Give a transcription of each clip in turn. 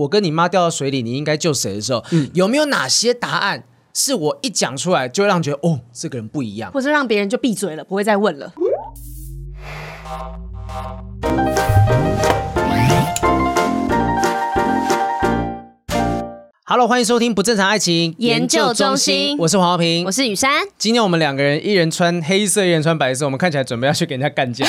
我跟你妈掉到水里，你应该救谁的时候，嗯、有没有哪些答案是我一讲出来就会让觉得哦，这个人不一样，或者让别人就闭嘴了，不会再问了？哈喽，欢迎收听不正常爱情研究中心，我是黄浩平，我是雨珊。今天我们两个人，一人穿黑色，一人穿白色，我们看起来准备要去给人家干架，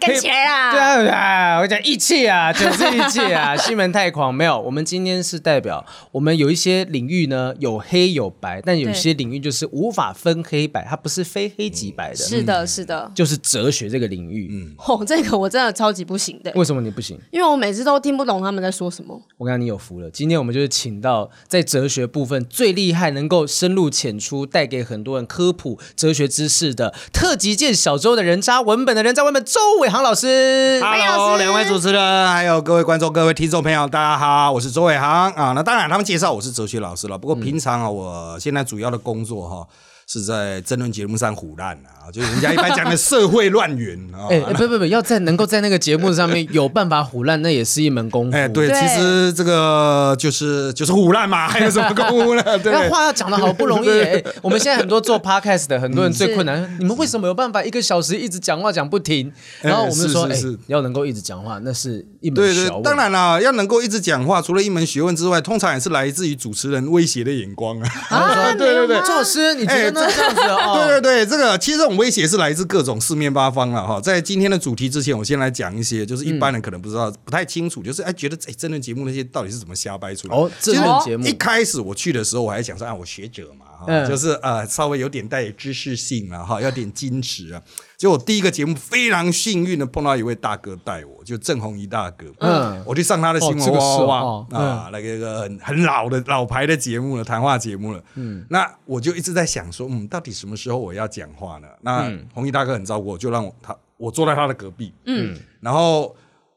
干起来啊！对啊，我讲义气啊，就是义气啊，西门太狂。没有，我们今天是代表我们有一些领域呢，有黑有白，但有些领域就是无法分黑白，它不是非黑即白的。是的，是的，就是哲学这个领域。嗯，哦，这个我真的超级不行的。为什么你不行？因为我每次都听不懂他们在说什么。我跟你有福了，今天我们。我们就是请到在哲学部分最厉害，能够深入浅出，带给很多人科普哲学知识的特级见小周的人渣文本的人渣文本周伟航老师。Hello，两位主持人，还有各位观众、各位听众朋友，大家好，我是周伟航啊。那当然，他们介绍我是哲学老师了。不过平常啊，我现在主要的工作哈。是在争论节目上唬烂啊，就是人家一般讲的社会乱源啊。哎，不不不，要在能够在那个节目上面有办法唬烂，那也是一门功夫。哎，对，其实这个就是就是唬烂嘛，还有什么功夫呢？对，那话要讲的好不容易。哎，我们现在很多做 podcast 的很多人最困难，你们为什么有办法一个小时一直讲话讲不停？然后我们说，哎，要能够一直讲话，那是一门学问。对对，当然了，要能够一直讲话，除了一门学问之外，通常也是来自于主持人威胁的眼光啊。啊，对对对，周老师，你觉得？那这样子哦，对对对，这个其实这种威胁是来自各种四面八方了哈。在今天的主题之前，我先来讲一些，就是一般人可能不知道、不太清楚，就是哎觉得哎真人节目那些到底是怎么瞎掰出来的。哦，真人节目一开始我去的时候，我还想说啊，我学者嘛哈，就是呃稍微有点带知识性啊哈，要点矜持啊。就我第一个节目非常幸运的碰到一位大哥带我，就郑弘仪大哥。嗯，我去上他的新闻哇哇哇啊，那个一个很很老的老牌的节目了，谈话节目了。嗯，那我就一直在想说，嗯，到底什么时候我要讲话呢？那弘仪大哥很照顾我，就让我他我坐在他的隔壁。嗯，然后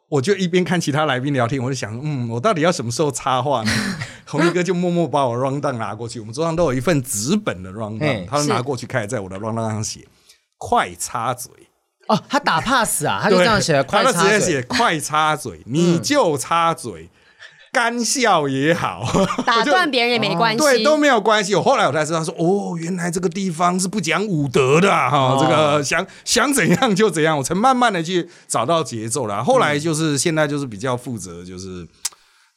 我就一边看其他来宾聊天，我就想，嗯，我到底要什么时候插话呢？弘仪哥就默默把我 rundown 拿过去，我们桌上都有一份纸本的 rundown，他就拿过去开始在我的 rundown 上写。快插嘴哦，他打 pass 啊，他就这样写，他就直接写快插嘴，你就插嘴，干笑也好，打断别人也没关系，对，都没有关系。我后来我才知道说，哦，原来这个地方是不讲武德的哈，这个想想怎样就怎样，我才慢慢的去找到节奏了。后来就是现在就是比较负责，就是。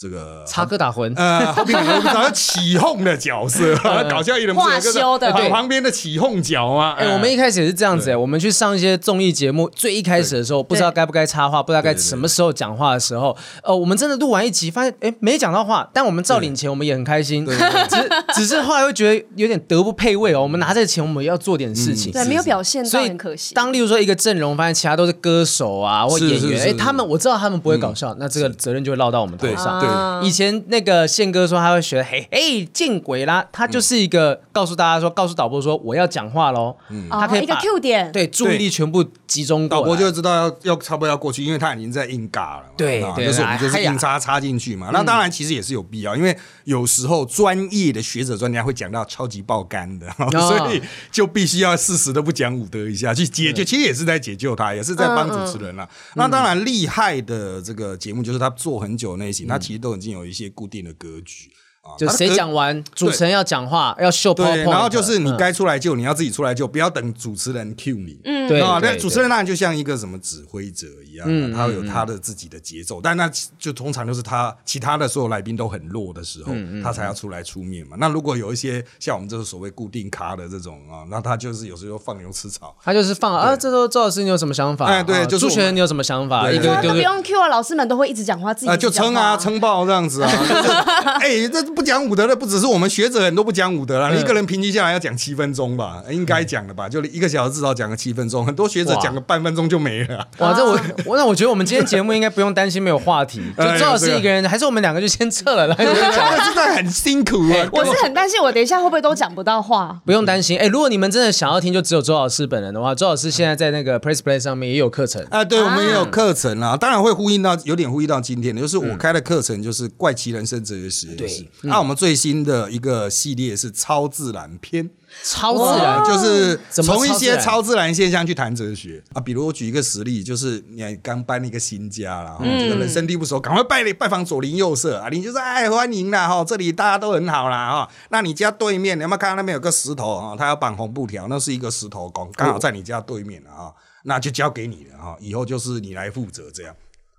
这个插科打诨，呃，好比我们找起哄的角色，搞笑艺人，化修的，对，旁边的起哄角啊。哎，我们一开始也是这样子，哎，我们去上一些综艺节目，最一开始的时候，不知道该不该插话，不知道该什么时候讲话的时候，呃，我们真的录完一集，发现哎，没讲到话，但我们照领钱，我们也很开心，只只是后来会觉得有点德不配位哦。我们拿这个钱，我们要做点事情，对，没有表现，所以很可惜。当例如说一个阵容，发现其他都是歌手啊或演员，哎，他们我知道他们不会搞笑，那这个责任就会落到我们头上。对，以前。那个宪哥说他会学，嘿，哎，见鬼啦！他就是一个告诉大家说，告诉导播说我要讲话喽。嗯，他可以一个 Q 点，对，注意力全部集中过来。导播就知道要要差不多要过去，因为他已经在硬尬了。对，就是我们就是硬插插进去嘛。那当然其实也是有必要，因为有时候专业的学者专家会讲到超级爆肝的，所以就必须要适时的不讲武德一下去解救。其实也是在解救他，也是在帮主持人了。那当然厉害的这个节目就是他做很久那一型，他其实都已经有一些。固定的格局。就谁讲完，主持人要讲话，要秀 PowerPoint，然后就是你该出来救，你要自己出来救，不要等主持人 cue 你。嗯，对啊。那主持人那就像一个什么指挥者一样，他会有他的自己的节奏，但那就通常就是他其他的所有来宾都很弱的时候，他才要出来出面嘛。那如果有一些像我们这种所谓固定咖的这种啊，那他就是有时候放牛吃草，他就是放啊，这时候周老师你有什么想法？哎，对，就主持人你有什么想法？一个都不用 cue 啊，老师们都会一直讲话，自己就撑啊，撑爆这样子啊。哎，这不讲武德的不。只是我们学者很多不讲武德了，你一个人平均下来要讲七分钟吧，应该讲了吧？就一个小时至少讲个七分钟，很多学者讲个半分钟就没了。哇，这我 我那我觉得我们今天节目应该不用担心没有话题，就周老师一个人，还是我们两个就先撤了。真的很辛苦啊！我是很担心，我等一下会不会都讲不到话？不用担心，哎，如果你们真的想要听，就只有周老师本人的话，周老师现在在那个 Press Play 上面也有课程啊。对，我们也有课程啊，当然会呼应到，有点呼应到今天的，就是我开的课程就是怪奇人生哲学实验室。那我们最新的一个系列是超自然篇。超自然就是从一些超自然现象去谈哲学啊，比如我举一个实例，就是你刚搬了一个新家了，嗯，这个人生地不熟，赶快拜拜访左邻右舍啊，你就说哎欢迎啦哈，这里大家都很好啦哈，那你家对面你有没有看到那边有个石头啊？他要绑红布条，那是一个石头公，刚好在你家对面啊，那就交给你了哈，以后就是你来负责这样。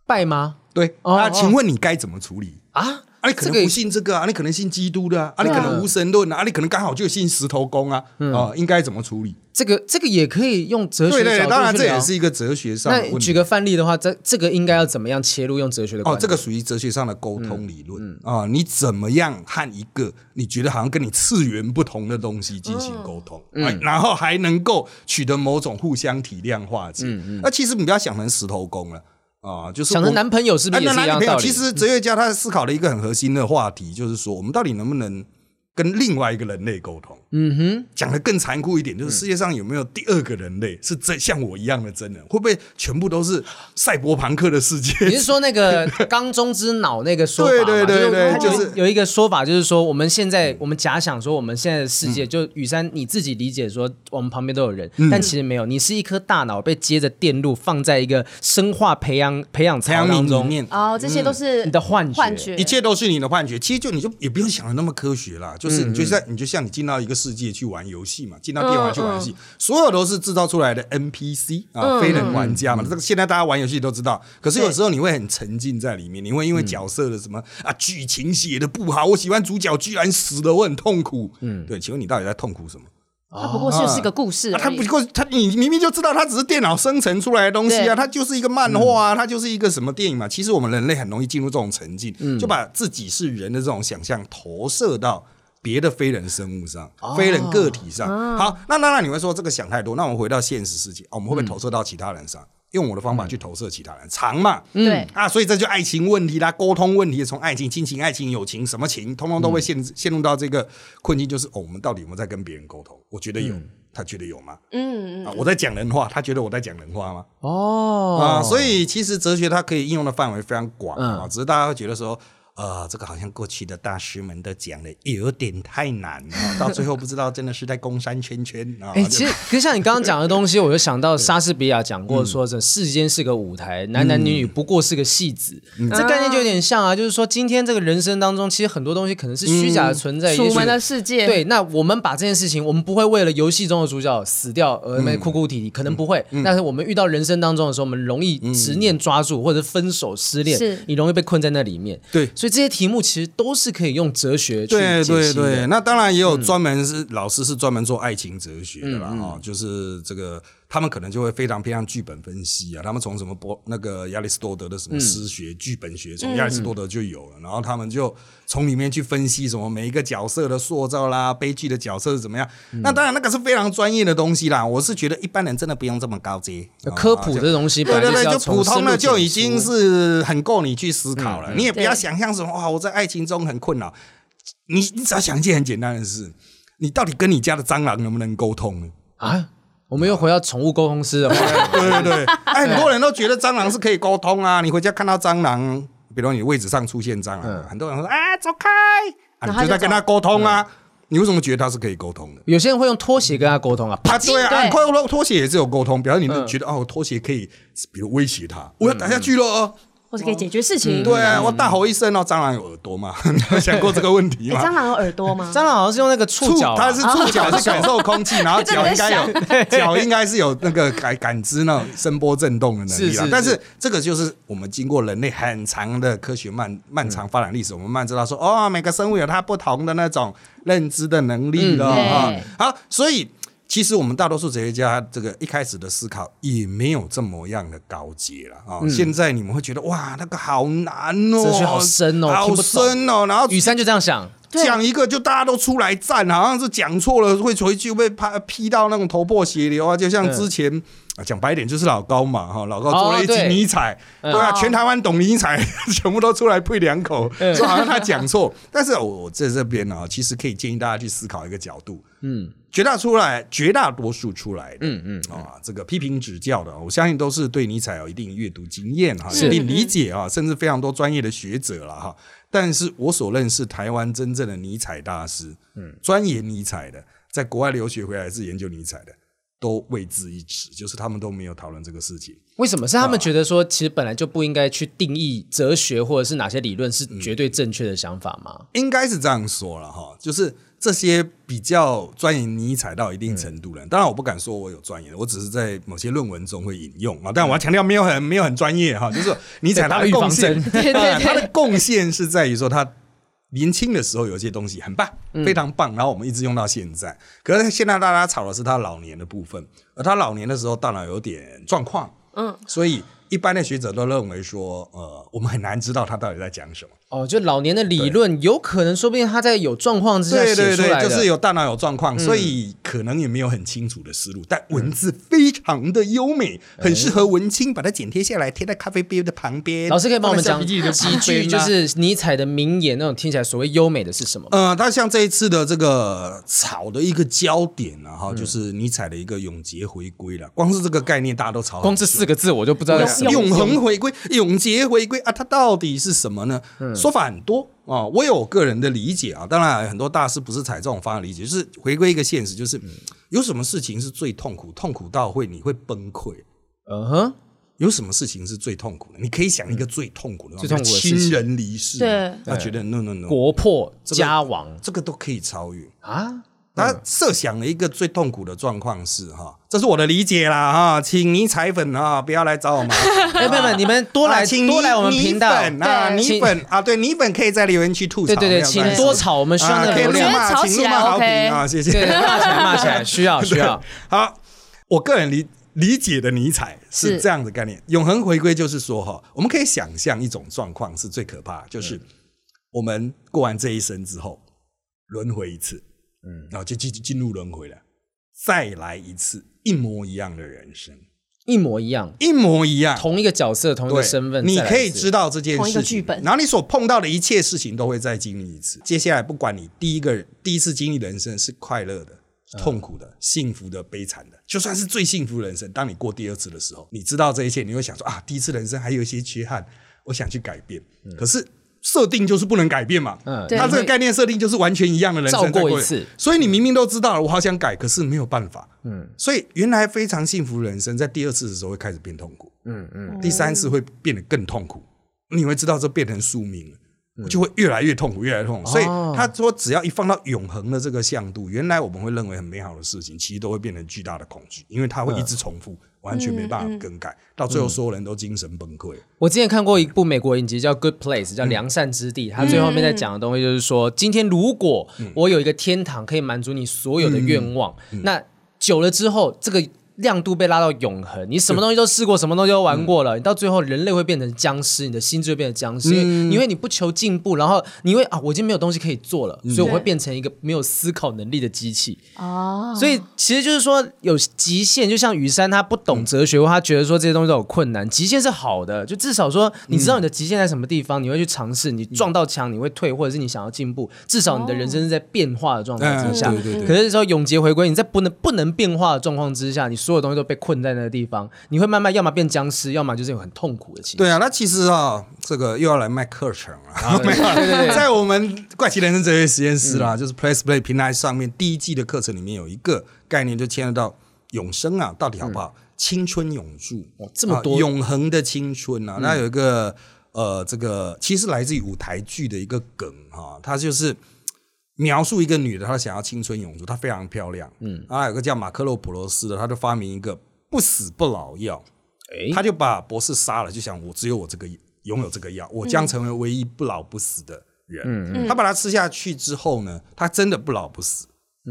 拜吗？对，那请问你该怎么处理啊？啊，你可能不信这个啊，你可能信基督的啊，啊，你可能无神论啊，你可能刚好就信石头公啊，啊，应该怎么处理？这个这个也可以用哲学角度去聊。对对，当然这也是一个哲学上。那举个范例的话，这这个应该要怎么样切入？用哲学的哦，这个属于哲学上的沟通理论啊，你怎么样和一个你觉得好像跟你次元不同的东西进行沟通，然后还能够取得某种互相体谅化解。那其实你不要想成石头公了。啊，就是想着男朋友是不是也是一样道理？其实哲学家他思考了一个很核心的话题，就是说我们到底能不能跟另外一个人类沟通？嗯哼，讲的更残酷一点，就是世界上有没有第二个人类是真像我一样的真人？会不会全部都是赛博朋克的世界？你是说那个 缸中之脑那个说法吗？对对对对，就是有一个说法，就是说我们现在我们假想说我们现在的世界，就雨山你自己理解说我们旁边都有人，但其实没有，你是一颗大脑被接着电路放在一个生化培养培养槽当中。哦，这些都是你的幻觉，一切都是你的幻觉。其实就你就也不用想的那么科学啦，就是你就像你就像你进到一个世界去玩游戏嘛，进到电玩去玩游戏，所有都是制造出来的 NPC 啊，非人玩家嘛。这个、嗯、现在大家玩游戏都知道，可是有时候你会很沉浸在里面，你会因为角色的什么啊剧情写的不好，我喜欢主角居然死了，我很痛苦。嗯，对，请问你到底在痛苦什么？它不过就是个故事，它不过它你明明就知道它只是电脑生成出来的东西啊，它就是一个漫画啊，它就是一个什么电影嘛。其实我们人类很容易进入这种沉浸，就把自己是人的这种想象投射到。别的非人生物上，哦、非人个体上，啊、好，那那那你会说这个想太多？那我们回到现实世界，我们会不会投射到其他人上？嗯、用我的方法去投射其他人，长嘛？对啊，所以这就爱情问题啦，沟通问题，从爱情、亲情、爱情、友情，什么情，通通都会陷陷入到这个困境，就是哦，我们到底有没有在跟别人沟通？我觉得有，嗯、他觉得有吗？嗯嗯啊，我在讲人话，他觉得我在讲人话吗？哦啊，所以其实哲学它可以应用的范围非常广啊，嗯、只是大家会觉得说。呃，这个好像过去的大师们都讲的有点太难了，到最后不知道真的是在攻山圈圈啊。哎，其实，其实像你刚刚讲的东西，我就想到莎士比亚讲过，说这世间是个舞台，男男女女不过是个戏子。这概念就有点像啊，就是说今天这个人生当中，其实很多东西可能是虚假的存在。楚门的世界。对，那我们把这件事情，我们不会为了游戏中的主角死掉而那哭哭啼啼，可能不会。但是我们遇到人生当中的时候，我们容易执念抓住，或者分手失恋，是你容易被困在那里面。对，所以这些题目其实。都是可以用哲学去解析的。对对对，那当然也有专门是老师是专门做爱情哲学的啦，哈，就是这个。他们可能就会非常偏向剧本分析啊，他们从什么波那个亚里士多德的什么诗学、剧本学，从亚里士多德就有了，然后他们就从里面去分析什么每一个角色的塑造啦，悲剧的角色是怎么样。那当然那个是非常专业的东西啦，我是觉得一般人真的不用这么高阶。科普的东西，对对对，就普通的就已经是很够你去思考了。你也不要想象什么哇，我在爱情中很困扰。你你只要想一件很简单的事，你到底跟你家的蟑螂能不能沟通呢？啊？我们又回到宠物沟通师了。对对对，哎，很多人都觉得蟑螂是可以沟通啊。你回家看到蟑螂，比如你位置上出现蟑螂，很多人说：“哎，走开！”你就在跟他沟通啊。你为什么觉得他是可以沟通的？有些人会用拖鞋跟他沟通啊。啊，对啊，拖拖鞋也是有沟通，比如你觉得哦，拖鞋可以，比如威胁他，我要打下去了。或是可以解决事情。对啊，我大吼一声哦，蟑螂有耳朵吗？你有想过这个问题吗？蟑螂有耳朵吗？蟑螂好像是用那个触角，它是触角去感受空气，然后脚 应该有脚应该是有那个感感知那种声波震动的能力啊。但是这个就是我们经过人类很长的科学漫漫长发展历史，我们慢慢知道说哦，每个生物有它不同的那种认知的能力了啊。好，所以。其实我们大多数哲学家，这个一开始的思考也没有这么样的高阶了啊。现在你们会觉得哇，那个好难哦，哲学好深哦，好深哦。然后雨山就这样想，讲一个就大家都出来赞，好像是讲错了会回去被批批到那种头破血流啊。就像之前啊，讲白一点就是老高嘛哈，老高做了一集尼采，对啊，全台湾懂尼采，全部都出来配两口，就好像他讲错。但是我在这边呢，其实可以建议大家去思考一个角度，嗯。绝大出来，绝大多数出来的，嗯嗯啊，这个批评指教的，我相信都是对尼采有一定阅读经验哈，一定理解啊，甚至非常多专业的学者了哈。但是我所认识台湾真正的尼采大师，嗯，钻研尼采的，在国外留学回来是研究尼采的，都未知一词，就是他们都没有讨论这个事情。为什么？是他们觉得说，其实本来就不应该去定义哲学或者是哪些理论是绝对正确的想法吗？应该是这样说了哈，就是。这些比较钻研尼采到一定程度的人，当然我不敢说我有钻研，我只是在某些论文中会引用啊。但我要强调，没有很没有很专业哈，就是说尼采他的贡献，他 的贡献是在于说他年轻的时候有一些东西很棒，非常棒，然后我们一直用到现在。可是现在大家吵的是他老年的部分，而他老年的时候大脑有点状况，嗯，所以。一般的学者都认为说，呃，我们很难知道他到底在讲什么。哦，就老年的理论，有可能说不定他在有状况之下写出来的。对对对，就是有大脑有状况，所以可能也没有很清楚的思路，但文字非常的优美，很适合文青把它剪贴下来，贴在咖啡杯的旁边。老师可以帮我们讲几句，就是尼采的名言，那种听起来所谓优美的是什么？呃，他像这一次的这个吵的一个焦点啊，哈，就是尼采的一个永劫回归了。光是这个概念，大家都吵。光这四个字，我就不知道。永恒回归、永劫回归啊，它到底是什么呢？嗯、说法很多啊，我有个人的理解啊。当然，很多大师不是采这种方法理解，就是回归一个现实，就是有什么事情是最痛苦，痛苦到会你会崩溃。嗯哼，有什么事情是最痛苦的？你可以想一个最痛苦的，最痛苦的亲人离世，对，他觉得 no no no，国破家亡，这个都可以超越啊。他设想了一个最痛苦的状况是哈，这是我的理解啦哈，请尼采粉啊不要来找我们，哎，朋友们，你们多来多来我们频道。啊，尼粉啊，对，尼粉可以在留言区吐槽，对对对，请多吵，我们需要流量，请怒骂好评啊，谢谢，骂起来 骂起来，需要需要。好，我个人理理解的尼采是这样的概念，永恒回归就是说哈，我们可以想象一种状况是最可怕，就是我们过完这一生之后轮回一次。嗯，然后就进进入轮回了，再来一次一模一样的人生，一模一样，一模一样，同一个角色，同一个身份，你可以知道这件事情，同一个剧本，然后你所碰到的一切事情都会再经历一次。接下来，不管你第一个第一次经历人生是快乐的、痛苦的、幸福的、悲惨的，就算是最幸福的人生，当你过第二次的时候，你知道这一切，你会想说啊，第一次人生还有一些缺憾，我想去改变，嗯、可是。设定就是不能改变嘛，嗯，他这个概念设定就是完全一样的人生再过一次，所以你明明都知道了，我好想改，可是没有办法，嗯，所以原来非常幸福的人生，在第二次的时候会开始变痛苦，嗯嗯，第三次会变得更痛苦，你会知道这变成宿命了。就会越来越痛苦，越来越痛苦。所以他说，只要一放到永恒的这个向度，原来我们会认为很美好的事情，其实都会变成巨大的恐惧，因为它会一直重复，完全没办法更改，到最后所有人都精神崩溃。我之前看过一部美国影集叫《Good Place》，叫良善之地。他最后面在讲的东西就是说，今天如果我有一个天堂可以满足你所有的愿望，那久了之后，这个。亮度被拉到永恒，你什么东西都试过，什么东西都玩过了，你到最后人类会变成僵尸，你的心智会变成僵尸，因为你不求进步，然后你会啊，我已经没有东西可以做了，所以我会变成一个没有思考能力的机器。哦，所以其实就是说有极限，就像雨山他不懂哲学，或他觉得说这些东西都有困难，极限是好的，就至少说你知道你的极限在什么地方，你会去尝试，你撞到墙你会退，或者是你想要进步，至少你的人生是在变化的状态之下。对对对。可是说永劫回归，你在不能不能变化的状况之下，你所有东西都被困在那个地方，你会慢慢要么变僵尸，要么就是有很痛苦的情绪。对啊，那其实啊，这个又要来卖课程了。对 对对，在我们怪奇人生哲学实验室啦，就是 Press Play 平台上面第一季的课程里面有一个概念，就牵涉到永生啊，到底好不好？青春永驻，这么多永恒的青春啊！那有一个呃，这个其实来自于舞台剧的一个梗哈，它就是。描述一个女的，她想要青春永驻，她非常漂亮。嗯，然后有个叫马克洛普罗斯的，他就发明一个不死不老药。诶，他就把博士杀了，就想我只有我这个拥有这个药，我将成为唯一不老不死的人。嗯，他把它吃下去之后呢，他真的不老不死，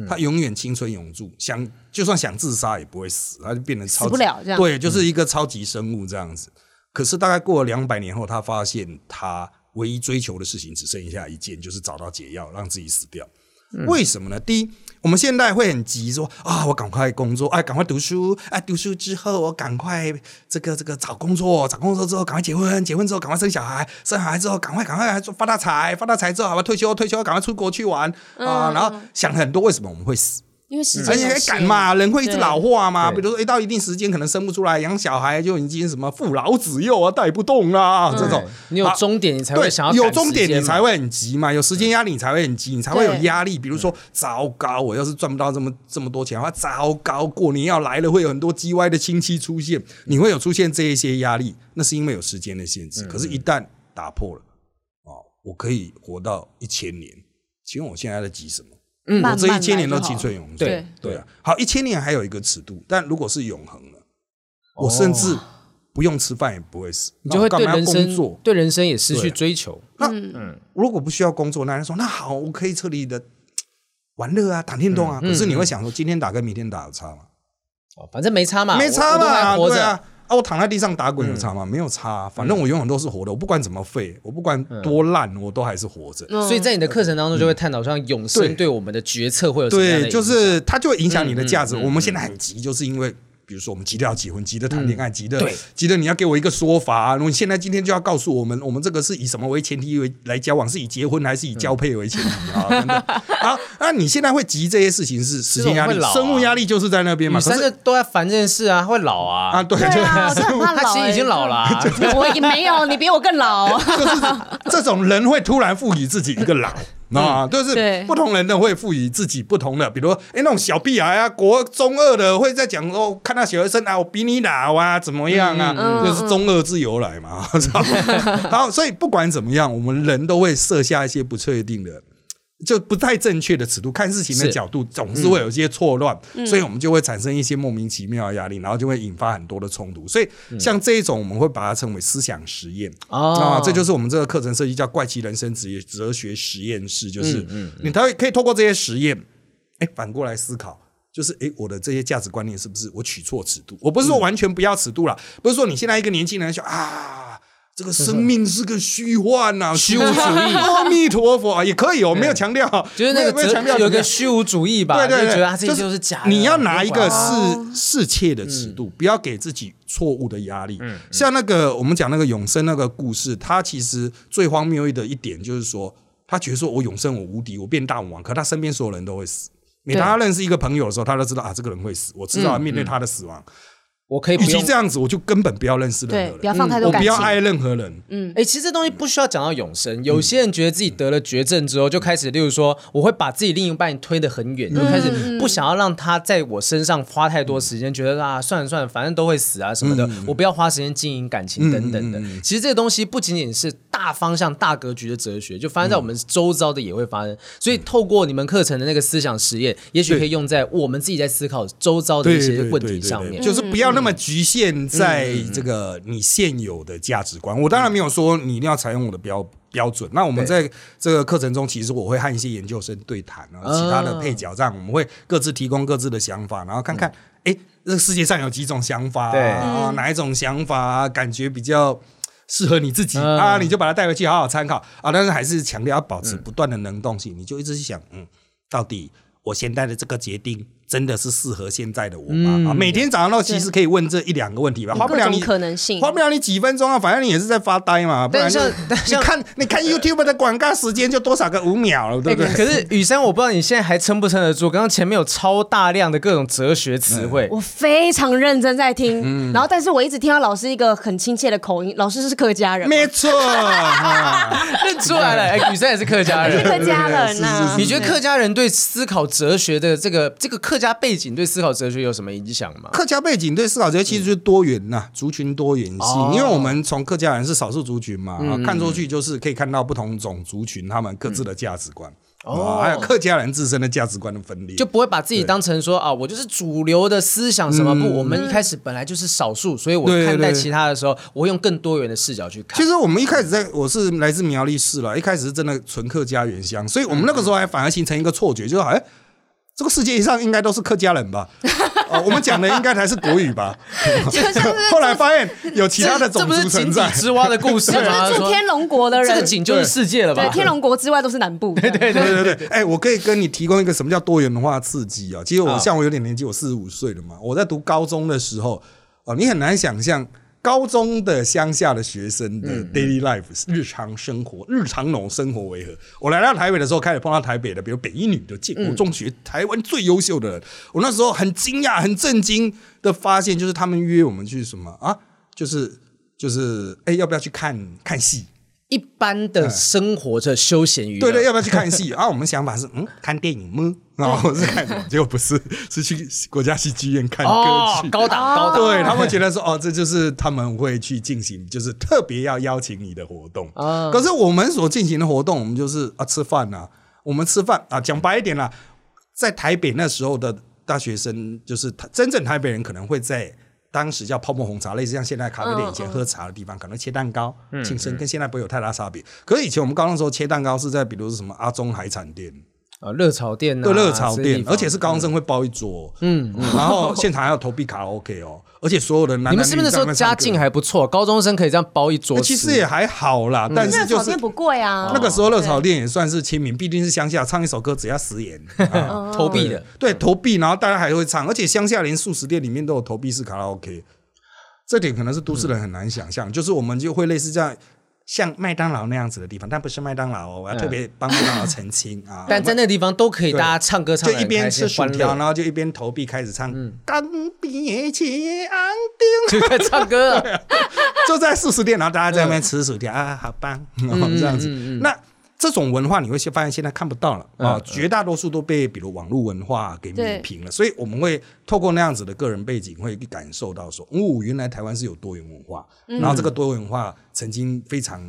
他永远青春永驻，想就算想自杀也不会死，他就变成超级，死不了这样。对，就是一个超级生物这样子。可是大概过了两百年后，他发现他。唯一追求的事情只剩下一件，就是找到解药，让自己死掉。嗯、为什么呢？第一，我们现在会很急，说啊，我赶快工作，哎，赶快读书，哎，读书之后我赶快这个这个找工作，找工作之后赶快结婚，结婚之后赶快生小孩，生小孩之后赶快赶快做发大财，发大财之后好吧，退休退休赶快出国去玩啊，嗯、然后想很多，为什么我们会死？因为时间而且还赶嘛，人会一直老化嘛。比如说，哎，到一定时间可能生不出来，养小孩就已经什么父老子幼啊，带不动啦。这种你有终点，你才会想要有终点，你才会很急嘛。有时间压力，你才会很急，你才会有压力。比如说，糟糕，我要是赚不到这么这么多钱的话，糟糕，过年要来了，会有很多叽歪的亲戚出现，你会有出现这一些压力。那是因为有时间的限制。可是，一旦打破了，哦，我可以活到一千年，请问我现在在急什么？嗯，我这一千年都青春永驻，对对啊。好，一千年还有一个尺度，但如果是永恒了，我甚至不用吃饭也不会死，你就会对人生对人生也失去追求。那嗯，如果不需要工作，那人说那好，我可以彻底的玩乐啊，打电动啊。可是你会想说，今天打跟明天打有差吗？哦，反正没差嘛，没差嘛，对啊。啊，我躺在地上打滚有差吗？没有差，反正我永远都是活的。我不管怎么废，我不管多烂，我都还是活着。所以在你的课程当中就会探讨像永生对我们的决策会有什么样的影响？对，就是它就会影响你的价值。我们现在很急，就是因为。比如说，我们急着要结婚，急着谈恋爱，急着急着你要给我一个说法。你现在今天就要告诉我们，我们这个是以什么为前提为来交往？是以结婚还是以交配为前提啊？真的好，那你现在会急这些事情是时间压力、生物压力，就是在那边嘛。可是都在烦这件事啊，会老啊啊！对，就他其实已经老了，我也没有，你比我更老。就是这种人会突然赋予自己一个老。啊，就是不同人的会赋予自己不同的，比如说，哎，那种小屁孩啊，国中二的会在讲说，看到小学生啊，我比你老啊，怎么样啊？就是中二之由来嘛，好，所以不管怎么样，我们人都会设下一些不确定的。就不太正确的尺度，看事情的角度总是会有一些错乱，嗯、所以我们就会产生一些莫名其妙的压力，然后就会引发很多的冲突。所以像这一种，我们会把它称为思想实验啊，这就是我们这个课程设计叫怪奇人生职业哲学实验室，就是你他会可以透过这些实验，哎，反过来思考，就是哎，我的这些价值观念是不是我取错尺度？我不是说完全不要尺度了，不是说你现在一个年轻人说啊。这个生命是个虚幻 呐，虚无主义。阿弥陀佛啊，也可以哦，没有强调，就是那个强调有个虚无主义吧？对对对，觉得他自己就是假的。你要拿一个适适切的尺度，不要给自己错误的压力。像那个我们讲那个永生那个故事，他其实最荒谬的一点就是说，他觉得说我永生我无敌，我变大魔王，可他身边所有人都会死。每当他认识一个朋友的时候，他都知道啊，这个人会死，我知道要面对他的死亡。我可以，与其这样子，我就根本不要认识任何人，不要放太多感情，我不要爱任何人。嗯，哎，其实这东西不需要讲到永生。有些人觉得自己得了绝症之后，就开始，例如说，我会把自己另一半推得很远，就开始不想要让他在我身上花太多时间，觉得啊，算了算了，反正都会死啊什么的，我不要花时间经营感情等等的。其实这个东西不仅仅是大方向、大格局的哲学，就发生在我们周遭的也会发生。所以透过你们课程的那个思想实验，也许可以用在我们自己在思考周遭的一些问题上面，就是不要那么局限。在这个你现有的价值观，我当然没有说你一定要采用我的标标准。那我们在这个课程中，其实我会和一些研究生对谈，然后其他的配角这样，我们会各自提供各自的想法，然后看看，哎，这个世界上有几种想法，啊，哪一种想法感觉比较适合你自己啊，你就把它带回去好好参考啊。但是还是强调要保持不断的能动性，你就一直去想，嗯，到底我现在的这个决定。真的是适合现在的我吗？啊，每天早上都其实可以问这一两个问题吧，花不了你可能性，花不了你几分钟啊，反正你也是在发呆嘛。不然就 你看，你看 YouTube 的广告时间就多少个五秒了，对不对？可是雨珊，我不知道你现在还撑不撑得住。刚刚前面有超大量的各种哲学词汇，我非常认真在听，然后但是我一直听到老师一个很亲切的口音，老师是客家人，没错，认出来了。哎，雨珊也是客家人，是客家人呐。你觉得客家人对思考哲学的这个这个客家背景对思考哲学有什么影响吗？客家背景对思考哲学其实就是多元呐，族群多元性。因为我们从客家人是少数族群嘛，看出去就是可以看到不同种族群他们各自的价值观哦，还有客家人自身的价值观的分裂，就不会把自己当成说啊，我就是主流的思想什么不？我们一开始本来就是少数，所以我看待其他的时候，我会用更多元的视角去看。其实我们一开始在我是来自苗栗市了，一开始是真的纯客家原乡，所以我们那个时候还反而形成一个错觉，就是哎。这个世界上应该都是客家人吧？哦，我们讲的应该才是国语吧？后来发现有其他的种族存在。井底之蛙的故事吗？住天龙国的人，这个井就是世界了吧？对，天龙国之外都是南部。对对对对对。哎，我可以跟你提供一个什么叫多元文化刺激啊？其实我像我有点年纪，我四十五岁了嘛。我在读高中的时候，哦，你很难想象高中的乡下的学生的 daily life 日常生活，日常农生活为何？我来到台北的时候，开始碰到台北的，比如北一女的建国中学，台湾最优秀的人。我那时候很惊讶、很震惊的发现，就是他们约我们去什么啊？就是就是，哎，要不要去看看戏？一般的生活着休闲娱乐，对对，要不要去看戏？啊，我们想法是，嗯，看电影吗？然后是看什么？结果不是，是去国家戏剧院看歌剧，高档高档。对，他们觉得说，哦，这就是他们会去进行，就是特别要邀请你的活动。可是我们所进行的活动，我们就是啊，吃饭呐，我们吃饭啊，讲白一点啦，在台北那时候的大学生，就是真正台北人可能会在。当时叫泡沫红茶，类似像现在咖啡店以前喝茶的地方，可能切蛋糕、庆生，跟现在不会有太大差别。可是以前我们高中的时候切蛋糕是在，比如说什么阿中海产店啊、热炒店，对，热炒店，而且是高中生会包一桌，嗯，然后现场还要投币卡拉 OK 哦。而且所有的男，你们是不是那时候家境还不错？高中生可以这样包一桌，其实也还好啦。但是就是热炒店不贵啊。那个时候热炒店也算是亲民，毕竟是乡下，唱一首歌只要十元 投币的，对，投币，然后大家还会唱，而且乡下连素食店里面都有投币式卡拉 OK。这点可能是都市人很难想象，就是我们就会类似这样。像麦当劳那样子的地方，但不是麦当劳哦，我要特别帮麦当劳澄清啊。但在那个地方都可以，大家唱歌唱，就一边吃薯条，然后就一边投币开始唱。刚别前安定，就在唱歌，就在素食店，然后大家在那边吃薯条啊，好棒，这样子。那。这种文化你会先发现现在看不到了啊，绝大多数都被比如网络文化给抹平了，所以我们会透过那样子的个人背景，会感受到说，哦，原来台湾是有多元文化，然后这个多元文化曾经非常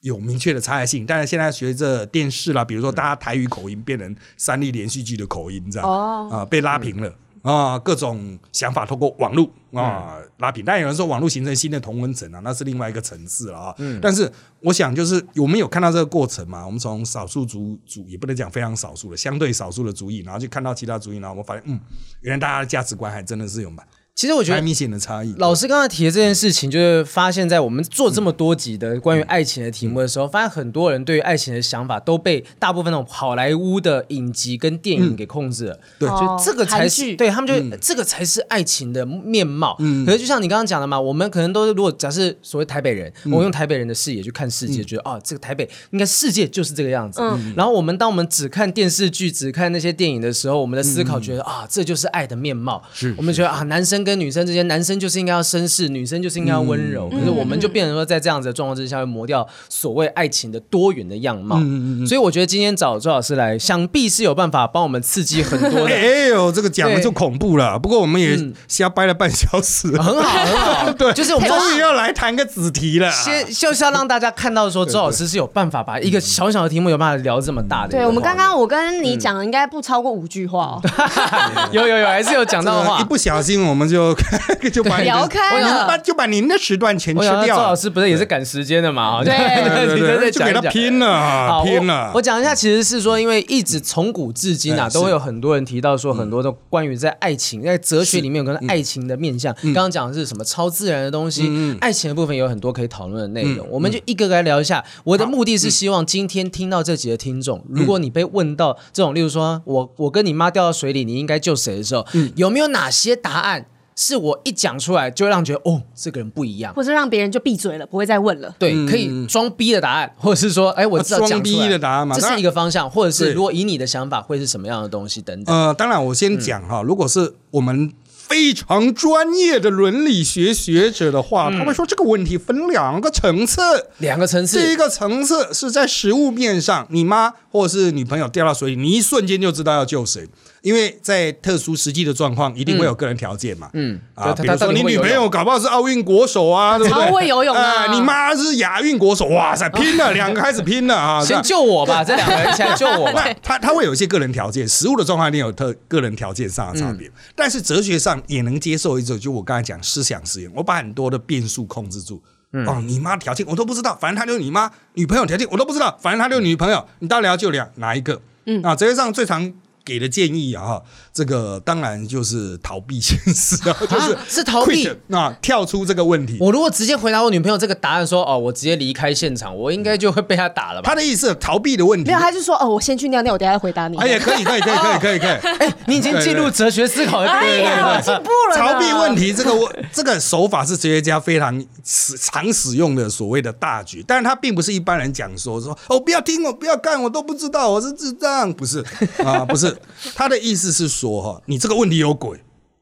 有明确的差异性，但是现在随着电视啦，比如说大家台语口音变成三立连续剧的口音这样啊，被拉平了。啊，各种想法透过网络啊拉平，但有人说网络形成新的同温层啊，那是另外一个层次了啊。嗯，但是我想就是我们有看到这个过程嘛，我们从少数族族也不能讲非常少数的，相对少数的族裔，然后去看到其他族裔，然后我们发现，嗯，原来大家的价值观还真的是有蛮。其实我觉得明显的差异。老师刚才提的这件事情，就是发现，在我们做这么多集的关于爱情的题目的时候，发现很多人对于爱情的想法都被大部分那种好莱坞的影集跟电影给控制了。对，就这个才是对他们就这个才是爱情的面貌。可是就像你刚刚讲的嘛，我们可能都是如果假设所谓台北人，我用台北人的视野去看世界，觉得啊，这个台北应该世界就是这个样子。然后我们当我们只看电视剧、只看那些电影的时候，我们的思考觉得啊，这就是爱的面貌。是我们觉得啊，男生跟女生之间，男生就是应该要绅士，女生就是应该要温柔。嗯、可是我们就变成说，在这样子的状况之下，会磨掉所谓爱情的多元的样貌。嗯、所以我觉得今天找周老师来，想必是有办法帮我们刺激很多的。哎呦，这个讲的就恐怖了。不过我们也瞎掰了半小时，嗯、很好很好。对，就是我们终于要来谈个子题了。先就是要让大家看到说，周老师是有办法把一个小小的题目有办法聊这么大的。对，我们刚刚我跟你讲的应该不超过五句话哦。有有有，还是有讲到的话。一不小心我们就。就 就把聊开了，就把您的时段钱吃掉。周老师不是也是赶时间的嘛？对对对，就给他拼了，拼了。我讲一下，其实是说，因为一直从古至今啊，都会有很多人提到说，很多的关于在爱情，在哲学里面有跟爱情的面向。刚刚讲的是什么超自然的东西，爱情的部分有很多可以讨论的内容。我们就一个个来聊一下。我的目的是希望今天听到这集的听众，如果你被问到这种，例如说我我跟你妈掉到水里，你应该救谁的时候，有没有哪些答案？是我一讲出来就会让觉得哦，这个人不一样，或者让别人就闭嘴了，不会再问了。对，可以装逼的答案，或者是说，哎，我知道装逼的答案嘛，这是一个方向，或者是如果以你的想法会是什么样的东西等等。呃，当然我先讲哈，如果是我们非常专业的伦理学学者的话，他会说这个问题分两个层次，两个层次。第一个层次是在食物面上，你妈或者是女朋友掉到水里，你一瞬间就知道要救谁。因为在特殊实际的状况，一定会有个人条件嘛。嗯啊，比如说你女朋友搞不好是奥运国手啊，对不对？超会游泳啊！你妈是亚运国手，哇塞，拼了，两个开始拼了啊！先救我吧，这两个人先救我吧。他他会有一些个人条件，实物的状况一定有特个人条件上的差别，但是哲学上也能接受一种，就我刚才讲思想实验，我把很多的变数控制住。哦，你妈条件我都不知道，反正他就是你妈女朋友条件我都不知道，反正他就是女朋友，你到底要救两哪一个？嗯啊，哲学上最常。给的建议啊，这个当然就是逃避现实啊，就是是逃避那跳出这个问题。我如果直接回答我女朋友这个答案说哦，我直接离开现场，我应该就会被他打了吧？他的意思逃避的问题，没有，他就说哦，我先去尿尿，我等下回答你。哎呀，可以可以可以可以可以可以，哎，你已经进入哲学思考了，哎呀，进步了。逃避问题这个我这个手法是哲学家非常 常使用的所谓的大局，但是他并不是一般人讲说说哦，不要听我，不要干，我都不知道，我是智障，不是啊，不是。他的意思是说哈，你这个问题有鬼，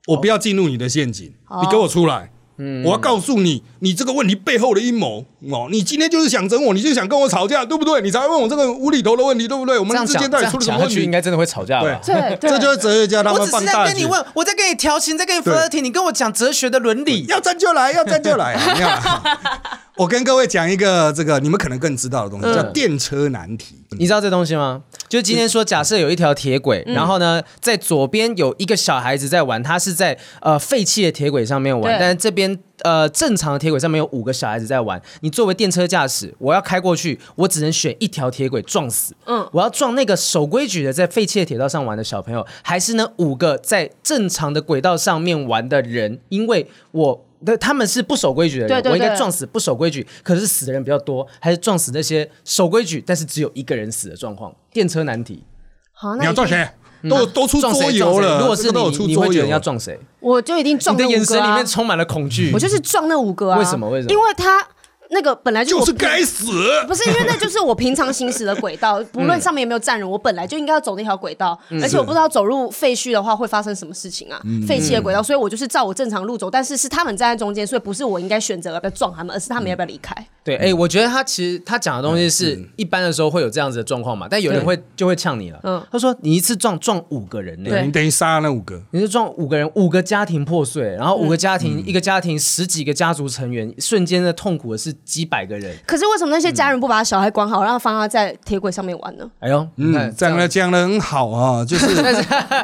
我不要进入你的陷阱，你给我出来。嗯，我要告诉你，你这个问题背后的阴谋哦，你今天就是想整我，你就想跟我吵架，对不对？你才会问我这个无厘头的问题，对不对？我们之间到底出了什么问题？应该真的会吵架吧？对，这就是哲学家他们放大。我只是在跟你问，我在跟你调情，在跟你 flirting，你跟我讲哲学的伦理，要战就来，要战就来。我跟各位讲一个这个你们可能更知道的东西，叫电车难题。你知道这东西吗？就今天说，假设有一条铁轨，然后呢，在左边有一个小孩子在玩，他是在呃废弃的铁轨上面玩，但是这边呃正常的铁轨上面有五个小孩子在玩。你作为电车驾驶，我要开过去，我只能选一条铁轨撞死。嗯，我要撞那个守规矩的在废弃的铁道上玩的小朋友，还是呢五个在正常的轨道上面玩的人？因为我。对，他们是不守规矩的人，对对对，我应该撞死不守规矩，可是死的人比较多，还是撞死那些守规矩但是只有一个人死的状况？电车难题。好，那你要撞谁？都都出桌游了。如果是你，你会觉得要撞谁？我就一定撞那五个啊。你的眼神里面充满了恐惧。我就是撞那五个啊。为什么？为什么？因为他。那个本来就就是该死，不是因为那就是我平常行驶的轨道，不论上面有没有站人，我本来就应该要走那条轨道，而且我不知道走入废墟的话会发生什么事情啊，废弃的轨道，所以我就是照我正常路走，但是是他们站在中间，所以不是我应该选择要不要撞他们，而是他们要不要离开。对，哎，我觉得他其实他讲的东西是一般的时候会有这样子的状况嘛，但有人会就会呛你了，嗯，他说你一次撞撞五个人，对，你等于杀那五个，你是撞五个人，五个家庭破碎，然后五个家庭一个家庭十几个家族成员瞬间的痛苦的是几百个人。可是为什么那些家人不把小孩管好，让他放他在铁轨上面玩呢？哎呦，嗯，讲的讲的很好啊，就是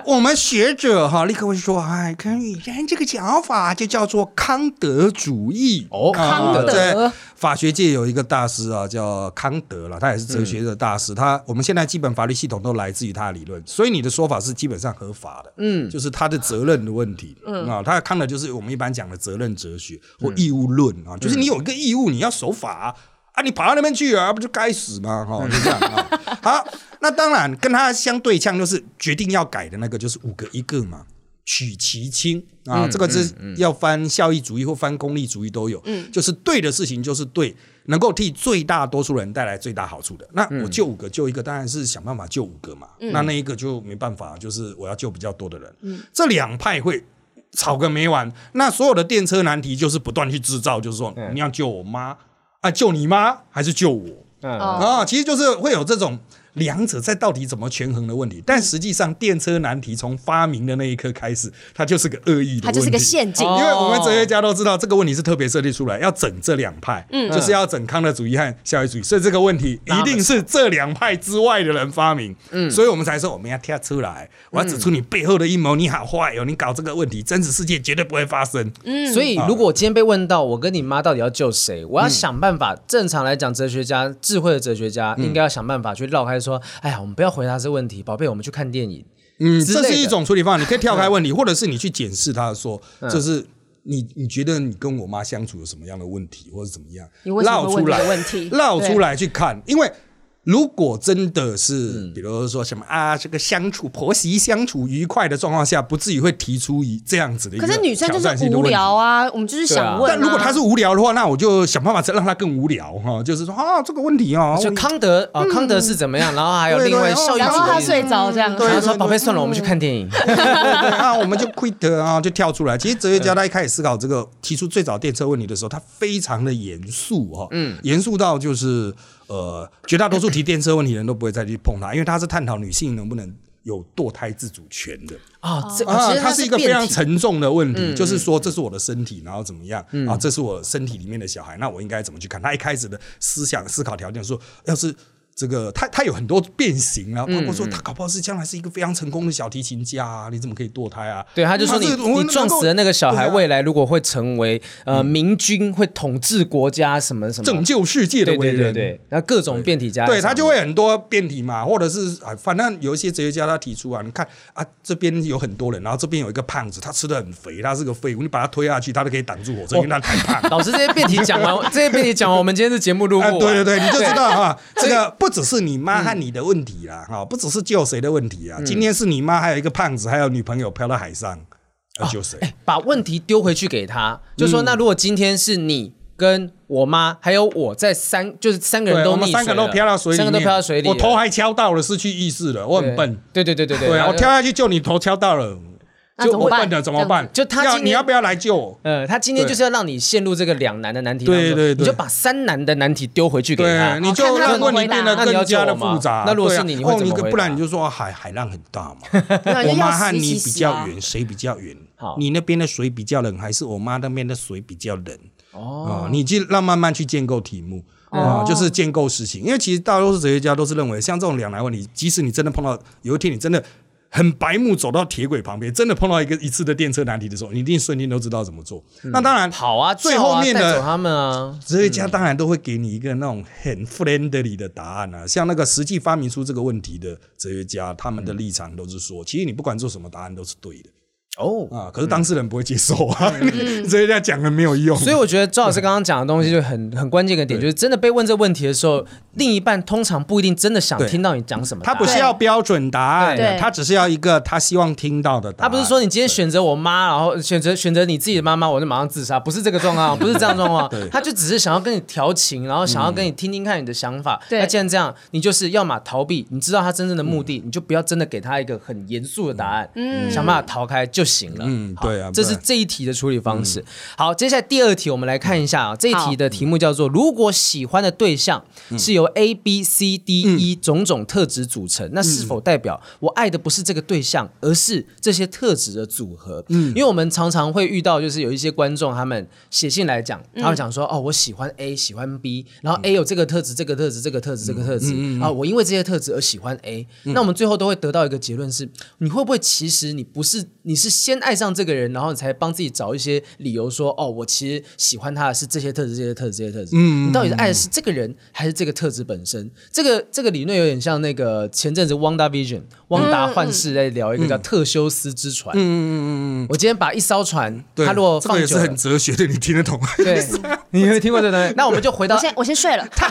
我们学者哈立刻会说，哎，看你这个讲法就叫做康德主义哦，康德在法学界有一个大师啊，叫康德了，他也是哲学的大师，他我们现在基本法律系统都来自于他的理论，所以你的说法是基本上合法的，嗯，就是他的责任的问题，嗯。啊，他康德就是我们一般讲的责任哲学或义务论啊，就是你有一个义务，你要守法。啊，你跑到那边去啊，不就该死吗？哈、哦，就这样啊。好，那当然跟他相对呛，就是决定要改的那个，就是五个一个嘛，取其轻啊。嗯、这个是要翻效益主义或翻功利主义都有。嗯，就是对的事情就是对，能够替最大多数人带来最大好处的。那我救五个救一个，当然是想办法救五个嘛。嗯、那那一个就没办法，就是我要救比较多的人。嗯，这两派会吵个没完。那所有的电车难题就是不断去制造，就是说你要救我妈。啊，救你妈还是救我？嗯啊，其实就是会有这种。两者在到底怎么权衡的问题，但实际上电车难题从发明的那一刻开始，它就是个恶意的问题，它就是个陷阱。因为我们哲学家都知道这个问题是特别设计出来要整这两派，嗯，就是要整康德主义和效益主义，所以这个问题一定是这两派之外的人发明，嗯，所以我们才说我们要跳出来，我要指出你背后的阴谋，你好坏哦，你搞这个问题，真实世界绝对不会发生。嗯，所以如果我今天被问到我跟你妈到底要救谁，我要想办法。正常来讲，哲学家智慧的哲学家应该要想办法去绕开说，哎呀，我们不要。回答这问题，宝贝，我们去看电影。嗯，这是一种处理方法，你可以跳开问题，或者是你去检视他说，就是你你觉得你跟我妈相处有什么样的问题，或者怎么样，绕出来问题，绕出来去看，因为。如果真的是，比如说什么啊，这个相处婆媳相处愉快的状况下，不至于会提出一这样子的。可是女生就是无聊啊，我们就是想问。但如果她是无聊的话，那我就想办法让她更无聊哈，就是说啊，这个问题啊，就康德啊，康德是怎么样？然后还有另外然后他睡着这样，然后说宝贝，算了，我们去看电影。啊，我们就 quit 啊，就跳出来。其实哲学家他一开始思考这个提出最早电车问题的时候，他非常的严肃哈，嗯，严肃到就是。呃，绝大多数提电车问题的人都不会再去碰它，因为它是探讨女性能不能有堕胎自主权的啊。这啊，它是一个非常沉重的问题，就是说这是我的身体，然后怎么样啊？这是我身体里面的小孩，那我应该怎么去看？他一开始的思想思考条件说，要是这个他他有很多变形啊，包括说他搞不好是将来是一个非常成功的小提琴家啊，你怎么可以堕胎啊？对，他就说你你撞死的那个小孩，未来如果会成为呃明君，会统治国家什么什么，拯救世界的伟人，对对对，那各种变体家，对他就会很多变体嘛，或者是啊，反正有一些哲学家他提出啊，你看啊这边有很多人，然后这边有一个胖子，他吃的很肥，他是个废物，你把他推下去，他都可以挡住火车，因为他太胖。老师这些变体讲完，这些变体讲完，我们今天的节目录过，对对对，你就知道哈，这个不只是你妈。和你的问题啦，哈，不只是救谁的问题啊。今天是你妈，还有一个胖子，还有女朋友漂到海上，要救谁？把问题丢回去给他，就说那如果今天是你跟我妈，还有我在三，就是三个人都溺水，三个都飘到水里，三个都飘到水里，我头还敲到了，失去意识了，我很笨。对对对对对，我跳下去救你，头敲到了。就我笨的怎么办？就他要你要不要来救我？呃，他今天就是要让你陷入这个两难的难题当中。对对对，你就把三难的难题丢回去给他，你就让问题变得更加的复杂。那如果是你，你会怎么回？不然你就说海海浪很大嘛。我妈和你比较远，谁比较远？好，你那边的水比较冷，还是我妈那边的水比较冷？哦，你就让慢慢去建构题目啊，就是建构事情。因为其实大多数哲学家都是认为，像这种两难问题，即使你真的碰到有一天你真的。很白目，走到铁轨旁边，真的碰到一个一次的电车难题的时候，你一定瞬间都知道怎么做。嗯、那当然，好啊，最后面的他们啊，哲学家当然都会给你一个那种很 friendly 的答案啊。像那个实际发明出这个问题的哲学家，他们的立场都是说，其实你不管做什么，答案都是对的。哦啊，可是当事人不会接受啊，所以这样讲了没有用。所以我觉得周老师刚刚讲的东西就很很关键的点，就是真的被问这问题的时候，另一半通常不一定真的想听到你讲什么。他不是要标准答案，他只是要一个他希望听到的答案。他不是说你今天选择我妈，然后选择选择你自己的妈妈，我就马上自杀，不是这个状况，不是这样状况。他就只是想要跟你调情，然后想要跟你听听看你的想法。那既然这样，你就是要么逃避，你知道他真正的目的，你就不要真的给他一个很严肃的答案，想办法逃开就行了。嗯。对啊，这是这一题的处理方式。好，接下来第二题，我们来看一下啊。这一题的题目叫做：如果喜欢的对象是由 A、B、C、D、E 种种特质组成，那是否代表我爱的不是这个对象，而是这些特质的组合？嗯，因为我们常常会遇到，就是有一些观众他们写信来讲，他们讲说：哦，我喜欢 A，喜欢 B，然后 A 有这个特质，这个特质，这个特质，这个特质啊，我因为这些特质而喜欢 A。那我们最后都会得到一个结论是：你会不会其实你不是，你是先爱上这个人？然后你才帮自己找一些理由说，哦，我其实喜欢他的是这些特质，这些特质，这些特质。嗯，你到底是爱的是这个人，还是这个特质本身？这个这个理论有点像那个前阵子《Wanda Vision》汪达幻视在聊一个叫特修斯之船。嗯嗯嗯嗯。我今天把一艘船，他如果放久，这个也是很哲学的，你听得懂吗？对，你有听过这个东西？那我们就回到，我先我先睡了。他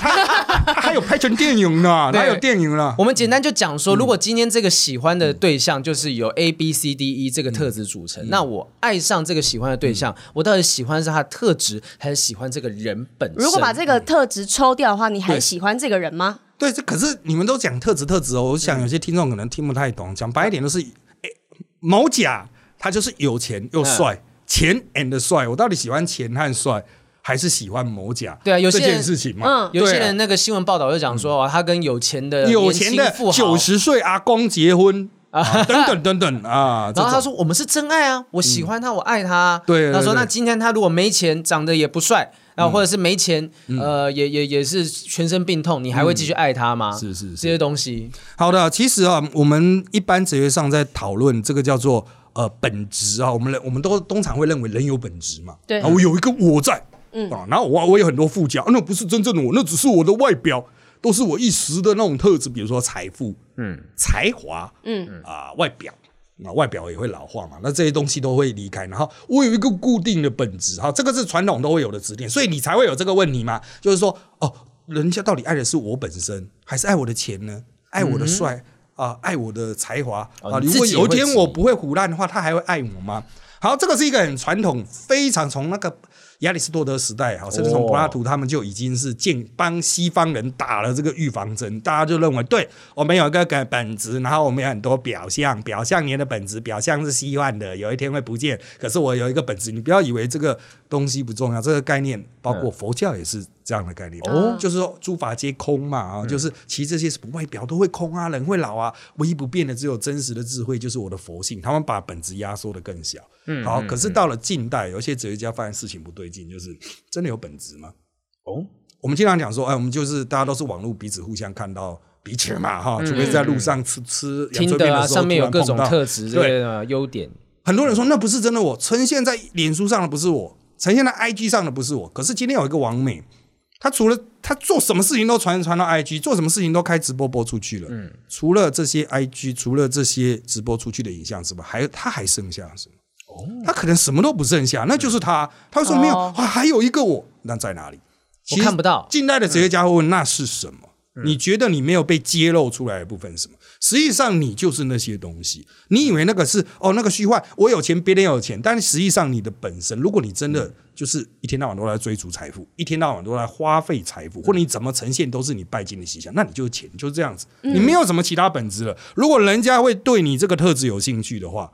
还有拍成电影呢，还有电影了。我们简单就讲说，如果今天这个喜欢的对象就是有 A B C D E 这个特质组成，那我。爱上这个喜欢的对象，我到底喜欢是他的特质，还是喜欢这个人本身？如果把这个特质抽掉的话，你还喜欢这个人吗？对，这可是你们都讲特质特质哦。我想有些听众可能听不太懂。讲白一点，就是哎，某甲他就是有钱又帅，钱 and 帅。我到底喜欢钱和帅，还是喜欢某甲？对啊，有些这件事情嘛。嗯有些人那个新闻报道就讲说，他跟有钱的有钱的九十岁阿公结婚。啊，等等等等啊！然后他说：“我们是真爱啊，我喜欢他，我爱他。”对，他说：“那今天他如果没钱，长得也不帅，然后或者是没钱，呃，也也也是全身病痛，你还会继续爱他吗？”是是，这些东西。好的，其实啊，我们一般哲学上在讨论这个叫做呃本质啊，我们我们都通常会认为人有本质嘛。对，我有一个我在，嗯啊，然后我我有很多附加，那不是真正的我，那只是我的外表。都是我一时的那种特质，比如说财富，嗯，才华，嗯啊，外表，那外表也会老化嘛，那这些东西都会离开。然后我有一个固定的本质，哈，这个是传统都会有的指点，所以你才会有这个问题嘛，就是说，哦，人家到底爱的是我本身，还是爱我的钱呢？爱我的帅啊，爱我的才华啊？如果有一天我不会腐烂的话，他还会爱我吗？好，这个是一个很传统，非常从那个。亚里士多德时代，哈，甚至从柏拉图他们就已经是建帮西方人打了这个预防针。大家就认为，对我们有一个本本质，然后我们有很多表象，表象你的本质，表象是稀幻的，有一天会不见。可是我有一个本质，你不要以为这个东西不重要。这个概念包括佛教也是这样的概念，哦，就是说诸法皆空嘛，啊，就是其实这些什么外表都会空啊，人会老啊，唯一不变的只有真实的智慧，就是我的佛性。他们把本质压缩得更小。嗯，好，可是到了近代，有些哲学家发现事情不对劲，就是真的有本质吗？哦，我们经常讲说，哎，我们就是大家都是网络彼此互相看到彼此嘛，哈，除非在路上吃吃听的啊，上面有各种特质对优点。很多人说那不是真的我，我呈现在脸书上的不是我，呈现在 IG 上的不是我。可是今天有一个网美，他除了他做什么事情都传传到 IG，做什么事情都开直播播出去了。嗯，除了这些 IG，除了这些直播出去的影像之外，还他还剩下什么？哦，他可能什么都不剩下，那就是他。他说没有，哦、还有一个我，那在哪里？我看不到。近代的哲学家会问：“那是什么？”你觉得你没有被揭露出来的部分是什么？实际上你就是那些东西。你以为那个是哦，那个虚幻，我有钱，别人有钱，但是实际上你的本身，如果你真的就是一天到晚都在追逐财富，一天到晚都在花费财富，或者你怎么呈现都是你拜金的形象，那你就是钱，就是这样子。你没有什么其他本质了。如果人家会对你这个特质有兴趣的话，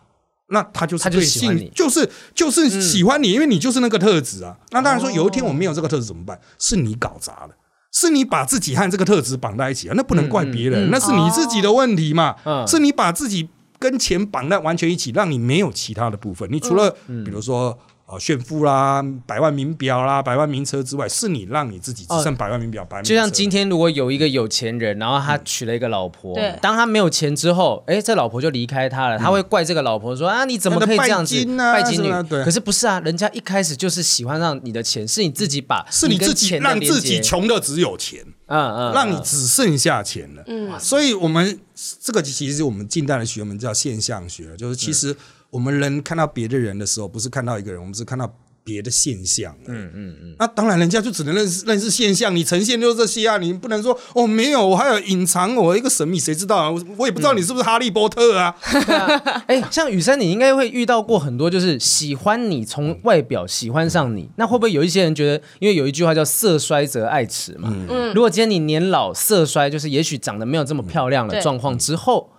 那他就是对就是就是喜欢你，因为你就是那个特质啊。那当然说有一天我没有这个特质怎么办？是你搞砸了。是你把自己和这个特质绑在一起啊，那不能怪别人，嗯嗯、那是你自己的问题嘛。嗯、是你把自己跟钱绑在完全一起，让你没有其他的部分。你除了、嗯、比如说。炫富啦，百万名表啦，百万名车之外，是你让你自己只剩百万名表、百万名。就像今天，如果有一个有钱人，然后他娶了一个老婆，对，当他没有钱之后，哎，这老婆就离开他了，他会怪这个老婆说啊，你怎么可以这样子拜金女？可是不是啊，人家一开始就是喜欢上你的钱，是你自己把，是你自己让自己穷的只有钱，嗯嗯，让你只剩下钱了。嗯，所以我们这个其实我们近代的学问叫现象学，就是其实。我们人看到别的人的时候，不是看到一个人，我们是看到别的现象。嗯嗯嗯。那当然，人家就只能认识认识现象，你呈现就是这些啊，你不能说哦，没有，我还有隐藏我一个神秘，谁知道啊？我我也不知道你是不是哈利波特啊。哎、嗯欸，像雨珊，你应该会遇到过很多，就是喜欢你从外表喜欢上你，那会不会有一些人觉得，因为有一句话叫色衰则爱弛嘛。嗯。如果今天你年老色衰，就是也许长得没有这么漂亮的状况之后。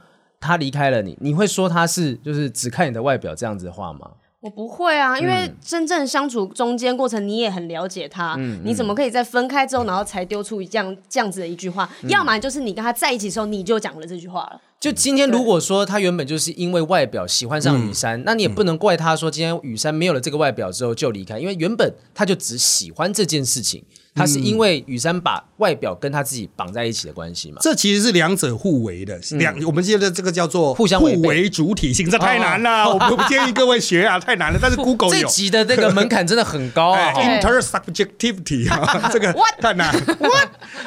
他离开了你，你会说他是就是只看你的外表这样子的话吗？我不会啊，因为真正相处中间过程，你也很了解他，嗯、你怎么可以在分开之后，然后才丢出这样这样子的一句话？嗯、要么就是你跟他在一起的时候，你就讲了这句话了。就今天如果说他原本就是因为外表喜欢上雨山，嗯、那你也不能怪他说今天雨山没有了这个外表之后就离开，因为原本他就只喜欢这件事情。他是因为雨山把外表跟他自己绑在一起的关系嘛？这其实是两者互为的，两我们记得这个叫做互相互为主体性，这太难了，我不建议各位学啊，太难了。但是 Google 这集的那个门槛真的很高啊，intersubjectivity 啊，这 个太难，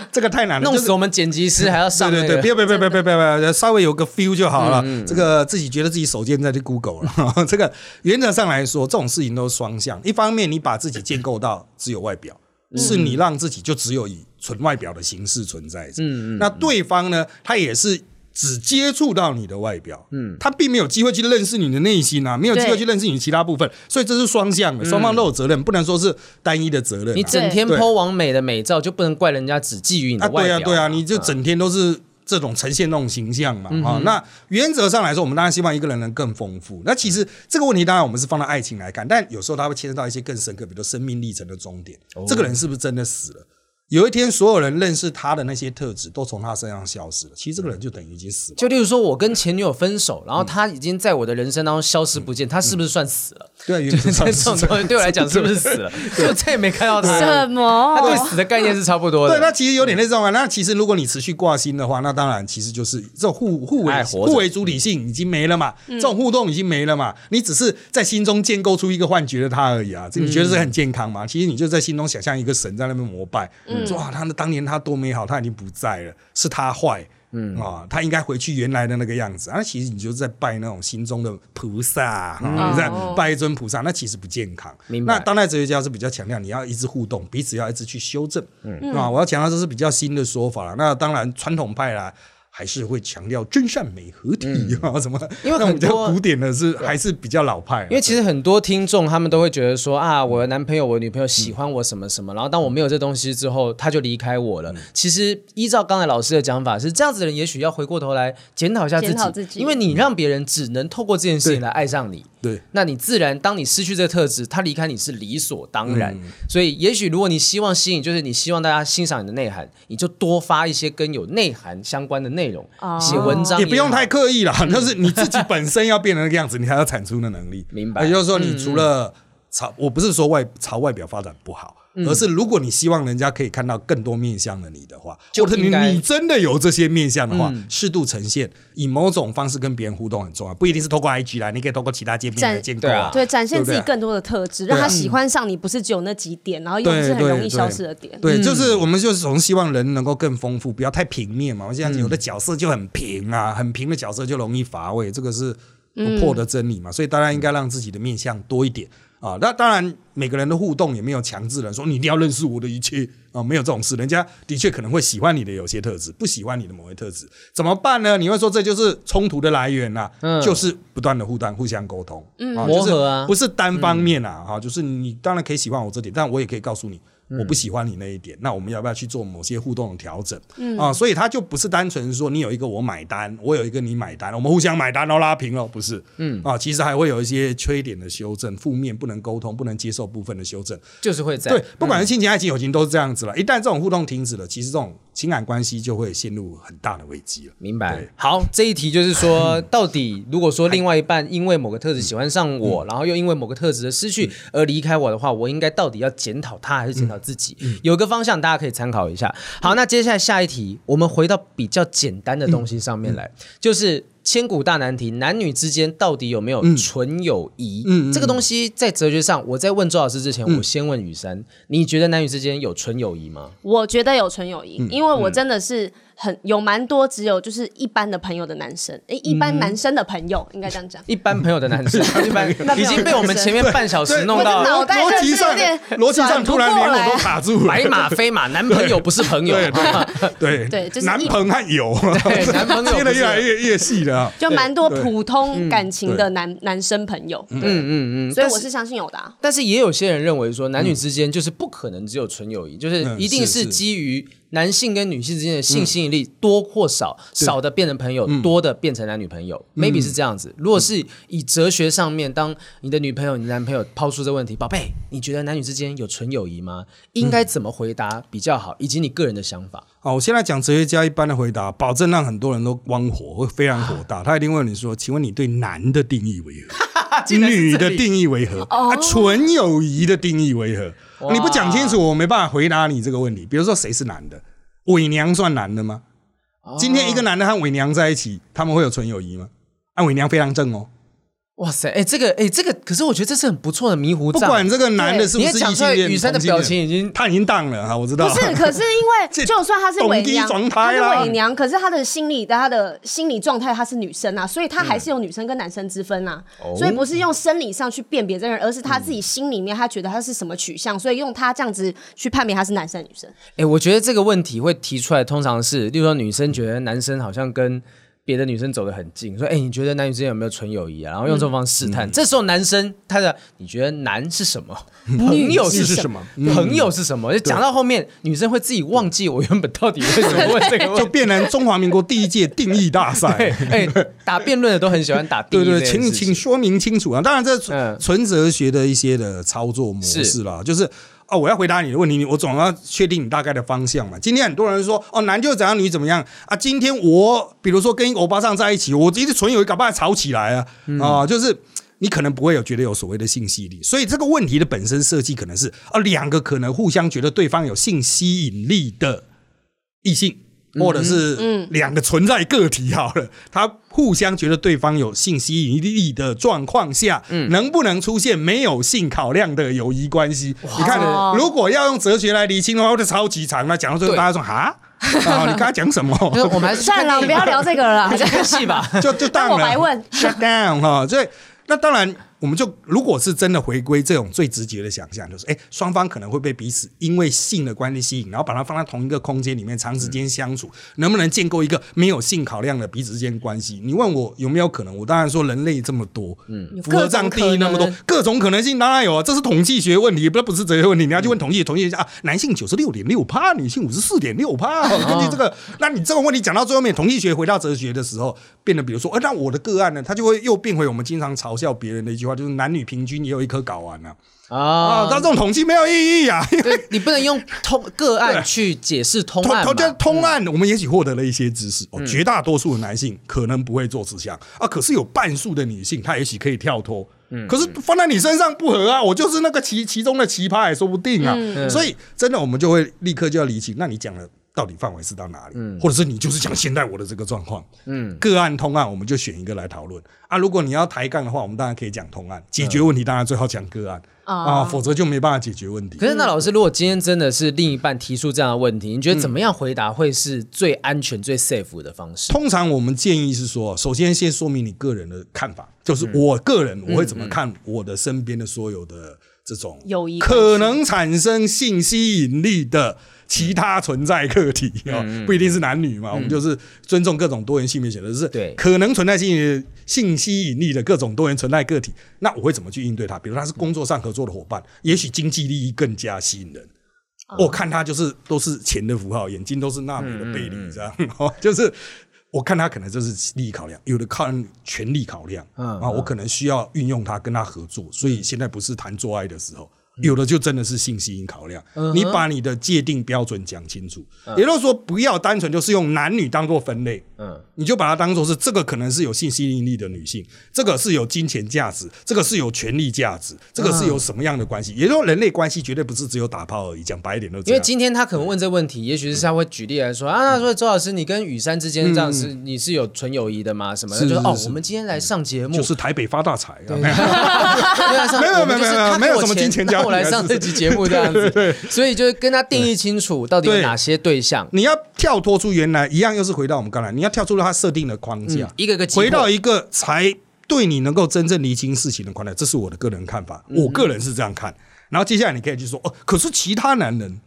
这个太难了，弄死我们剪辑师还要上。对对对，别别别别别别别，稍微有个 feel 就好了。这个自己觉得自己手贱再去 Google 了。这个原则上来说，这种事情都是双向，一方面你把自己建构到只有外表。是你让自己就只有以纯外表的形式存在着，嗯嗯，那对方呢，他也是只接触到你的外表，嗯，他并没有机会去认识你的内心啊，没有机会去认识你其他部分，所以这是双向的，双方都有责任，不能说是单一的责任。你整天 po 完美的美照，就不能怪人家只觊觎你的外表。对啊，对啊，你就整天都是。这种呈现那种形象嘛，啊、那原则上来说，我们当然希望一个人能更丰富。那其实这个问题，当然我们是放到爱情来看，但有时候它会牵涉到一些更深刻，比如说生命历程的终点。哦、这个人是不是真的死了？有一天，所有人认识他的那些特质都从他身上消失了。其实这个人就等于已经死了。就例如说，我跟前女友分手，然后他已经在我的人生当中消失不见，他是不是算死了？对，这种东西对我来讲是不是死了？就再也没看到他。什么？他对死的概念是差不多的。对，那其实有点类似这种。那其实如果你持续挂心的话，那当然其实就是这种互互为互为主体性已经没了嘛，这种互动已经没了嘛。你只是在心中建构出一个幻觉的他而已啊。这你觉得是很健康吗？其实你就在心中想象一个神在那边膜拜，说啊，他的当年。他多美好，他已经不在了，是他坏，嗯啊，他应该回去原来的那个样子啊。其实你就是在拜那种心中的菩萨，嗯、在拜一尊菩萨，那其实不健康。那当代哲学家是比较强调你要一直互动，彼此要一直去修正，嗯啊，我要强调这是比较新的说法了。那当然传统派啦。还是会强调真善美合体 啊什么？因为很多古典的是还是比较老派。因为其实很多听众他们都会觉得说啊，我的男朋友、我的女朋友喜欢我什么什么，然后当我没有这东西之后，他就离开我了。其实依照刚才老师的讲法，是这样子的人，也许要回过头来检讨一下自己，因为你让别人只能透过这件事情来爱上你。对，那你自然当你失去这个特质，他离开你是理所当然。所以也许如果你希望吸引，就是你希望大家欣赏你的内涵，你就多发一些跟有内涵相关的内容。内容写文章也，也不用太刻意了，就是你自己本身要变成那个样子，你还要产出的能力。明白。也就是说，你除了朝，嗯、我不是说外朝外表发展不好，而是如果你希望人家可以看到更多面向的你的话，就或者你你真的有这些面向的话，嗯、适度呈现，以某种方式跟别人互动很重要，不一定是透过 IG 来，你可以透过其他界面来建构啊，对，展现自己更多的特质，让他喜欢上你，不是只有那几点，然后又是很容易消失的点。对，就是我们就是总是希望人能够更丰富，不要太平面嘛。我现在有的角色就很平啊，很平的角色就容易乏味，这个是不破的真理嘛。所以大家应该让自己的面向多一点。啊，那当然，每个人的互动也没有强制人说你一定要认识我的一切啊，没有这种事。人家的确可能会喜欢你的有些特质，不喜欢你的某些特质，怎么办呢？你会说这就是冲突的来源呐、啊，嗯、就是不断的互动、互相沟通，嗯，磨合啊，不是单方面啊，哈、嗯，就是你当然可以喜欢我这点，但我也可以告诉你。我不喜欢你那一点，那我们要不要去做某些互动的调整？嗯啊，所以他就不是单纯说你有一个我买单，我有一个你买单，我们互相买单然后拉平了，不是？嗯啊，其实还会有一些缺点的修正，负面不能沟通、不能接受部分的修正，就是会在对，不管是亲情、爱情、友情都是这样子了。一旦这种互动停止了，其实这种情感关系就会陷入很大的危机了。明白？好，这一题就是说，到底如果说另外一半因为某个特质喜欢上我，然后又因为某个特质的失去而离开我的话，我应该到底要检讨他还是检讨自己？有。有个方向，大家可以参考一下。好，那接下来下一题，我们回到比较简单的东西上面来，就是千古大难题：男女之间到底有没有纯友谊？嗯，这个东西在哲学上，我在问周老师之前，嗯、我先问雨珊，你觉得男女之间有纯友谊吗？我觉得有纯友谊，因为我真的是。很有蛮多，只有就是一般的朋友的男生，诶，一般男生的朋友应该这样讲。一般朋友的男生，一般 已经被我们前面半小时弄到脑袋逻辑上，逻辑上突然连我都卡住了。白马非马，男朋友不是朋友。对对，就是男朋友，男朋友接的越来越越细了。就蛮多普通感情的男男生朋友。嗯嗯嗯，所以我是相信有的。但是也有些人认为说，男女之间就是不可能只有纯友谊，就是一定是基于。男性跟女性之间的性吸引力多或少，嗯、少的变成朋友，嗯、多的变成男女朋友，嗯，maybe 是这样子。如果是以哲学上面，当你的女朋友、你的男朋友抛出这个问题，宝贝，你觉得男女之间有纯友谊吗？应该怎么回答比较好？以及你个人的想法。好，我现在讲哲学家一般的回答，保证让很多人都光火，会非常火大。他一定问你说：“请问你对男的定义为何？女的定义为何？啊，纯友谊的定义为何？”哇你不讲清楚，我没办法回答你这个问题。比如说，谁是男的？伪娘算男的吗？哦、今天一个男的和伪娘在一起，他们会有纯友谊吗？啊，伪娘非常正哦。哇塞，哎，这个，哎，这个，可是我觉得这是很不错的迷糊。不管这个男的是不是异性恋，宇珊的表情已经他已经荡了哈，我知道。不是，可是因为 就算他是伪娘，他是伪娘，可是他的心理的他的心理状态他是女生啊，所以他还是有女生跟男生之分啊。所以不是用生理上去辨别这个人，而是他自己心里面他觉得他是什么取向，所以用他这样子去判别他是男生女生。哎，我觉得这个问题会提出来，通常是，例如说女生觉得男生好像跟。别的女生走得很近，说：“哎、欸，你觉得男女之间有没有纯友谊啊？”然后用这种方式试探。嗯、这时候男生他的，你觉得男是什么？朋友是什么？朋友是什么？就讲到后面，女生会自己忘记我原本到底为什么问这个问题，就变成中华民国第一届定义大赛。哎、欸，打辩论的都很喜欢打 定义。对，对对，请请说明清楚啊！当然，这纯纯哲学的一些的操作模式啦，是就是。哦，我要回答你的问题，我总要确定你大概的方向嘛。今天很多人说，哦，男就怎样，女怎么样啊？今天我比如说跟一个欧巴桑在一起，我一直纯友谊，搞不好吵起来啊、嗯、啊！就是你可能不会有觉得有所谓的性吸引力，所以这个问题的本身设计可能是啊，两个可能互相觉得对方有性吸引力的异性。或者是两个存在个体好了，他互相觉得对方有性吸引力的状况下，能不能出现没有性考量的友谊关系？你看，如果要用哲学来厘清的话，就超级长。那讲到最后，大家说哈，你刚才讲什么？我们算了，不要聊这个了，还是看戏吧。就就当我白问，shut down 哈。所以那当然。我们就如果是真的回归这种最直觉的想象，就是哎，双方可能会被彼此因为性的关系吸引，然后把它放在同一个空间里面长时间相处，能不能建构一个没有性考量的彼此之间关系？你问我有没有可能？我当然说人类这么多，嗯，符合这样定义那么多，各种可能性当然有啊，这是统计学问题，不不是哲学问题。你要去问统计，统计学家啊，男性九十六点六趴，女性五十四点六趴。根据这个，那你这个问题讲到最后面，统计学回到哲学的时候，变得比如说，哎，那我的个案呢，他就会又变回我们经常嘲笑别人的一句话，就是男女平均也有一颗睾丸呢啊！但这种统计没有意义啊，因为你不能用通个案去解释通案。通案，我们也许获得了一些知识哦。绝大多数的男性可能不会做此项啊，可是有半数的女性，她也许可以跳脱嗯，可是放在你身上不合啊，我就是那个其其中的奇葩也说不定啊。嗯、所以真的，我们就会立刻就要离清，那你讲的到底范围是到哪里？嗯，或者是你就是讲现在我的这个状况，嗯，个案通案，我们就选一个来讨论啊。如果你要抬杠的话，我们当然可以讲通案，解决问题当然最好讲个案。啊，否则就没办法解决问题。可是那老师，如果今天真的是另一半提出这样的问题，你觉得怎么样回答会是最安全、最 safe 的方式？通常我们建议是说，首先先说明你个人的看法，就是我个人我会怎么看我的身边的所有的这种可能产生性吸引力的。其他存在个体啊，不一定是男女嘛，我们就是尊重各种多元性别选择，是可能存在性性吸引力的各种多元存在个体。那我会怎么去应对他？比如他是工作上合作的伙伴，也许经济利益更加吸引人。我看他就是都是钱的符号，眼睛都是纳米的倍率，这样，就是我看他可能就是利益考量，有的看权力考量啊，我可能需要运用他跟他合作，所以现在不是谈做爱的时候。有的就真的是性吸引考量，你把你的界定标准讲清楚，也就是说不要单纯就是用男女当做分类，嗯你就把它当做是这个可能是有性吸引力的女性，这个是有金钱价值，这个是有权力价值，这个是有什么样的关系？也就是说人类关系绝对不是只有打炮而已，讲白一点都。因为今天他可能问这问题，也许是他会举例来说啊，他说周老师你跟雨山之间这样是你是有纯友谊的吗？什么的？就是哦，我们今天来上节目，就是台北发大财啊，没有没有没有没有什么金钱交我来上这期节目这样子，所以就是跟他定义清楚到底有哪些对象。你要跳脱出原来一样，又是回到我们刚才，你要跳出了他设定的框架，一个个回到一个才对你能够真正厘清事情的框架。这是我的个人看法，我个人是这样看。然后接下来你可以去说哦，可是其他男人。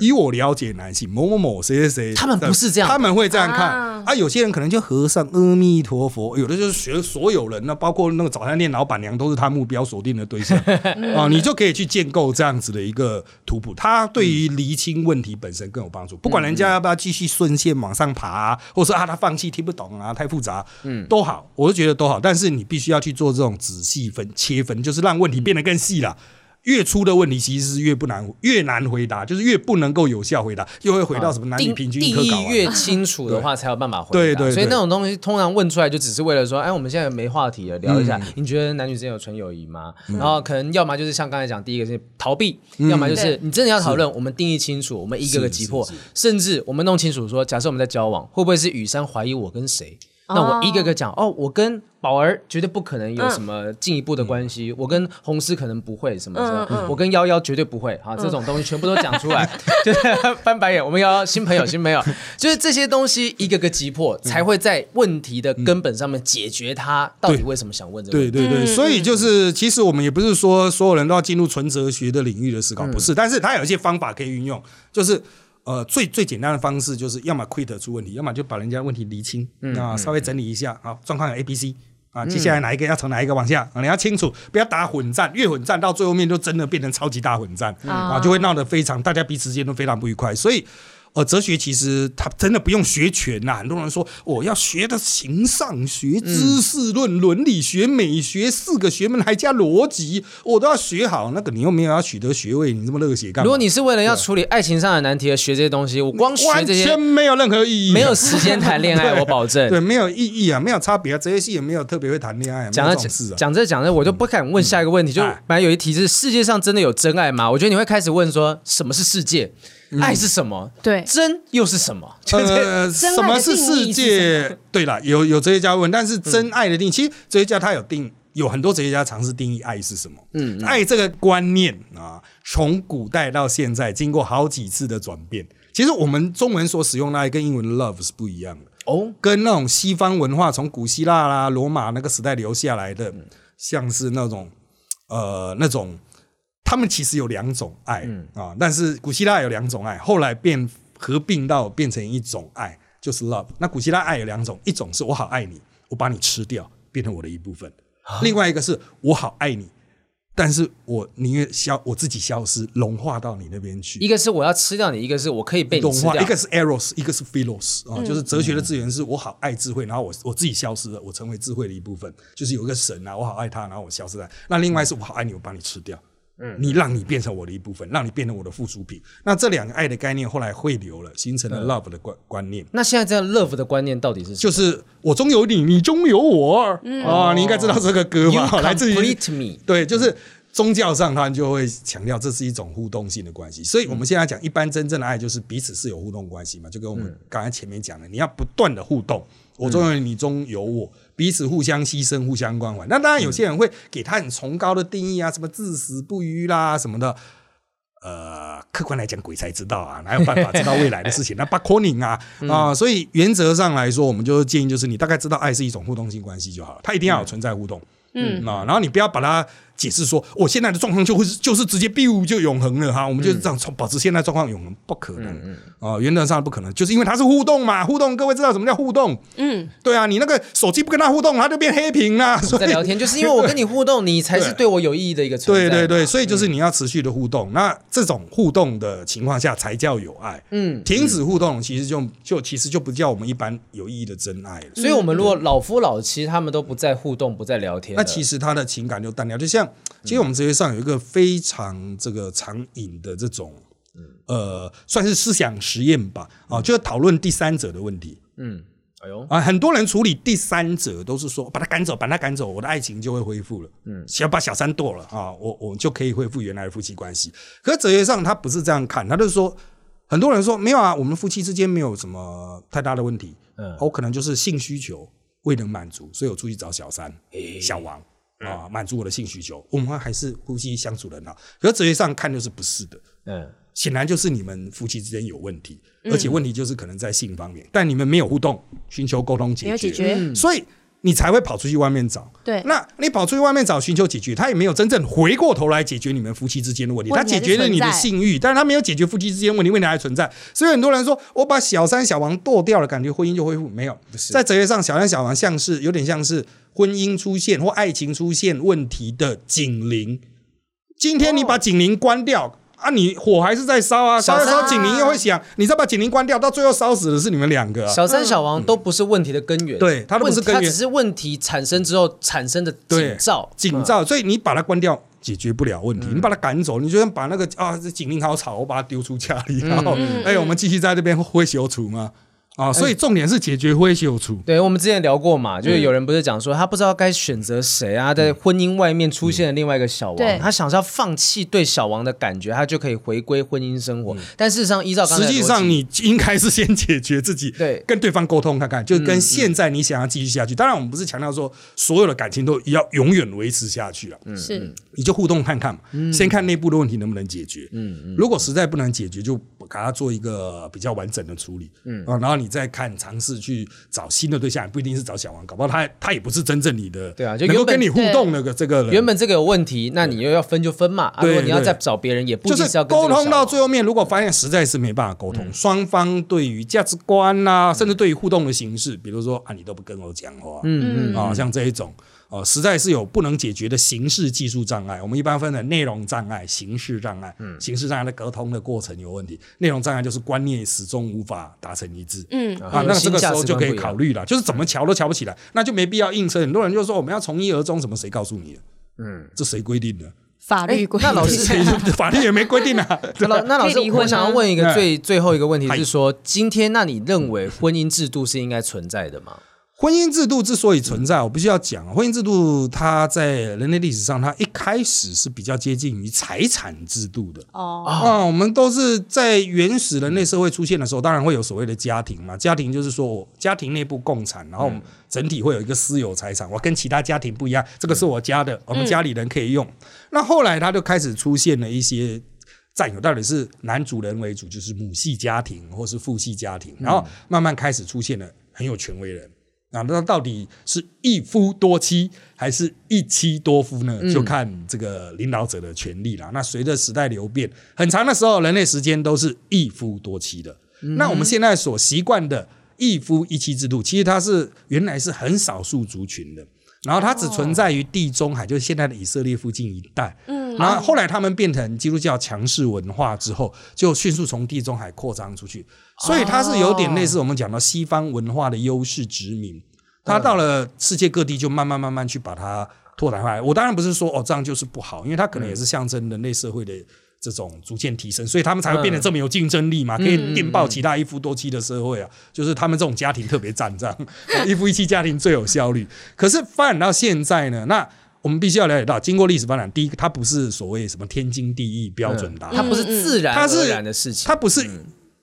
以我了解男性某某某谁谁谁，他们不是这样，他们会这样看啊，啊。有些人可能就和尚阿弥陀佛，有的就是学所有人，那包括那个早餐店老板娘都是他目标锁定的对象 啊。你就可以去建构这样子的一个图谱，它对于厘清问题本身更有帮助。不管人家要不要继续顺线往上爬，啊，或者说啊他放弃听不懂啊太复杂，嗯，都好，我就觉得都好。但是你必须要去做这种仔细分切分，就是让问题变得更细了。越粗的问题其实是越不难，越难回答，就是越不能够有效回答，又会回到什么男女平均一科搞完。定义越清楚的话，才有办法回答。对对，所以那种东西通常问出来就只是为了说，哎，我们现在没话题了，聊一下。你觉得男女之间有纯友谊吗？然后可能要么就是像刚才讲，第一个是逃避，要么就是你真的要讨论，我们定义清楚，我们一个个击破，甚至我们弄清楚说，假设我们在交往，会不会是雨山怀疑我跟谁？那我一个个讲哦，我跟宝儿绝对不可能有什么进一步的关系，我跟红丝可能不会什么什么，我跟幺幺绝对不会啊，这种东西全部都讲出来，就是翻白眼。我们要新朋友，新朋友，就是这些东西一个个击破，才会在问题的根本上面解决它到底为什么想问这个。对对对，所以就是其实我们也不是说所有人都要进入纯哲学的领域的思考，不是，但是它有一些方法可以运用，就是。呃，最最简单的方式就是，要么 quit 出问题，要么就把人家问题厘清，啊，稍微整理一下，好，状况有 A、B、C，啊，接下来哪一个要从哪一个往下，啊，你要清楚，不要打混战，越混战到最后面就真的变成超级大混战，啊，就会闹得非常，大家彼此之间都非常不愉快，所以。呃，哲学其实它真的不用学全呐。很多人说我要学的形上学、知识论、伦理学、美学四个学门还加逻辑，我都要学好。那个你又没有要取得学位，你这么热血干嘛？如果你是为了要处理爱情上的难题而学这些东西，我光学这些完全没有任何意义，没有时间谈恋爱，我保证。对，没有意义啊，没有差别啊。哲学系也没有特别会谈恋爱。讲着讲着讲着，我就不敢问下一个问题。就本来有一题是世界上真的有真爱吗？我觉得你会开始问说什么是世界？爱是什么？对，真又是什么？呃，什么是世界？对了，有有哲学家问，但是真爱的定义，其实哲学家他有定，有很多哲学家尝试定义爱是什么。嗯，爱这个观念啊，从古代到现在，经过好几次的转变。其实我们中文所使用的爱跟英文的 love 是不一样的哦，跟那种西方文化从古希腊啦、罗马那个时代留下来的，像是那种呃那种。他们其实有两种爱啊，但是古希腊有两种爱，后来变合并到变成一种爱，就是 love。那古希腊爱有两种，一种是我好爱你，我把你吃掉，变成我的一部分；啊、另外一个是我好爱你，但是我宁愿消我自己消失，融化到你那边去。一个是我要吃掉你，一个是我可以被融化。一个是 eros，一个是 philos 啊、哦，就是哲学的资源是我好爱智慧，然后我我自己消失了，我成为智慧的一部分，就是有一个神啊，我好爱他，然后我消失了。那另外是我好爱你，我把你吃掉。嗯，你让你变成我的一部分，让你变成我的附属品。那这两个爱的概念后来汇流了，形成了 love 的观观念。那现在这样 love 的观念到底是什么？就是我中有你，你中有我。嗯、啊，你应该知道这个歌吧？You 来自于。对，就是宗教上他们就会强调这是一种互动性的关系。所以我们现在讲，一般真正的爱就是彼此是有互动关系嘛，就跟我们刚才前面讲的，你要不断的互动。我中有你，你中有我，彼此互相牺牲，互相关怀。那当然，有些人会给他很崇高的定义啊，什么至死不渝啦，什么的。呃，客观来讲，鬼才知道啊，哪有办法知道未来的事情？那不可能啊啊！所以原则上来说，我们就建议就是，你大概知道爱是一种互动性关系就好了，它一定要有存在互动。嗯啊，然后你不要把它解释说，我现在的状况就会就是直接 biu 就永恒了哈，我们就是这样保持现在状况永恒，不可能啊，原则上不可能，就是因为它是互动嘛，互动各位知道什么叫互动？嗯，对啊，你那个手机不跟它互动，它就变黑屏了。在聊天，就是因为我跟你互动，你才是对我有意义的一个存在。对对对，所以就是你要持续的互动，那这种互动的情况下才叫有爱。嗯，停止互动，其实就就其实就不叫我们一般有意义的真爱了。所以我们如果老夫老妻，他们都不再互动，不再聊天。那其实他的情感就淡掉，就像其实我们哲学上有一个非常这个常引的这种，呃，算是思想实验吧，啊，就是讨论第三者的问题。嗯，哎呦啊，很多人处理第三者都是说把他赶走，把他赶走，我的爱情就会恢复了。嗯，只要把小三剁了啊，我我就可以恢复原来的夫妻关系。可是哲学上他不是这样看，他就是说，很多人说没有啊，我们夫妻之间没有什么太大的问题。嗯，我可能就是性需求。未能满足，所以我出去找小三、小王啊，满足我的性需求。我们还是夫妻相处的很好，可是哲学上看就是不是的。嗯，显然就是你们夫妻之间有问题，而且问题就是可能在性方面，但你们没有互动，寻求沟通解决，没有解决，所以。你才会跑出去外面找，对，那你跑出去外面找寻求解决，他也没有真正回过头来解决你们夫妻之间的问题。他解决了你的性欲，但是他没有解决夫妻之间问题，问题还存在。所以很多人说我把小三小王剁掉了，感觉婚姻就恢复？没有，在哲学上，小三小王像是有点像是婚姻出现或爱情出现问题的警铃。今天你把警铃关掉。啊，你火还是在烧啊，烧的时候警铃又会响，你再把警铃关掉，到最后烧死的是你们两个。小三小王都不是问题的根源，对，他都不是根源，它只是问题产生之后产生的警兆，警兆。所以你把它关掉，解决不了问题，你把它赶走，你就算把那个啊，这警铃好吵，我把它丢出家里，然后哎，我们继续在这边挥小杵吗？啊，所以重点是解决灰修除。对，我们之前聊过嘛，就是有人不是讲说他不知道该选择谁啊，在婚姻外面出现了另外一个小王，他想要放弃对小王的感觉，他就可以回归婚姻生活。但事实上，依照刚才，实际上你应该是先解决自己，对，跟对方沟通看看，就跟现在你想要继续下去。当然，我们不是强调说所有的感情都要永远维持下去了，嗯，是，你就互动看看嘛，先看内部的问题能不能解决，嗯嗯，如果实在不能解决，就给他做一个比较完整的处理，嗯啊，然后你。再看，尝试去找新的对象，不一定是找小王，搞不好他他也不是真正你的，对啊，就能够跟你互动那个这个人。原本这个有问题，那你又要分就分嘛。啊，如果你要再找别人，也不一定是要沟通到最后面。如果发现实在是没办法沟通，双方对于价值观啊，甚至对于互动的形式，比如说啊，你都不跟我讲话，嗯嗯啊，像这一种。哦，实在是有不能解决的形式技术障碍。我们一般分成内容障碍、形式障碍。嗯，形式障碍的沟通的过程有问题，内容障碍就是观念始终无法达成一致。嗯，啊，那这个时候就可以考虑了，就是怎么瞧都瞧不起来，那就没必要硬撑。很多人就说我们要从一而终，什么谁告诉你的？嗯，这谁规定的？法律规定。那老师，法律也没规定啊。那那老师，我想要问一个最最后一个问题，是说今天那你认为婚姻制度是应该存在的吗？婚姻制度之所以存在，我必须要讲，婚姻制度它在人类历史上，它一开始是比较接近于财产制度的。哦，啊，我们都是在原始人类社会出现的时候，当然会有所谓的家庭嘛。家庭就是说，家庭内部共产，然后整体会有一个私有财产。我跟其他家庭不一样，这个是我家的，我们家里人可以用。那后来它就开始出现了一些占有，到底是男主人为主，就是母系家庭，或是父系家庭，然后慢慢开始出现了很有权威人。那那到底是一夫多妻还是一妻多夫呢？就看这个领导者的权利了。那随着时代流变，很长的时候，人类时间都是一夫多妻的。那我们现在所习惯的一夫一妻制度，其实它是原来是很少数族群的，然后它只存在于地中海，就是现在的以色列附近一带。然后后来他们变成基督教强势文化之后，就迅速从地中海扩张出去。所以它是有点类似我们讲到西方文化的优势殖民，它到了世界各地就慢慢慢慢去把它拓展开来。我当然不是说哦这样就是不好，因为它可能也是象征人类社会的这种逐渐提升，所以他们才会变得这么有竞争力嘛，可以电报其他一夫多妻的社会啊。就是他们这种家庭特别赞，这样一夫一妻家庭最有效率。可是发展到现在呢，那我们必须要了解到，经过历史发展，第一个它不是所谓什么天经地义标准答案，它不是自然而然的事情，它不是。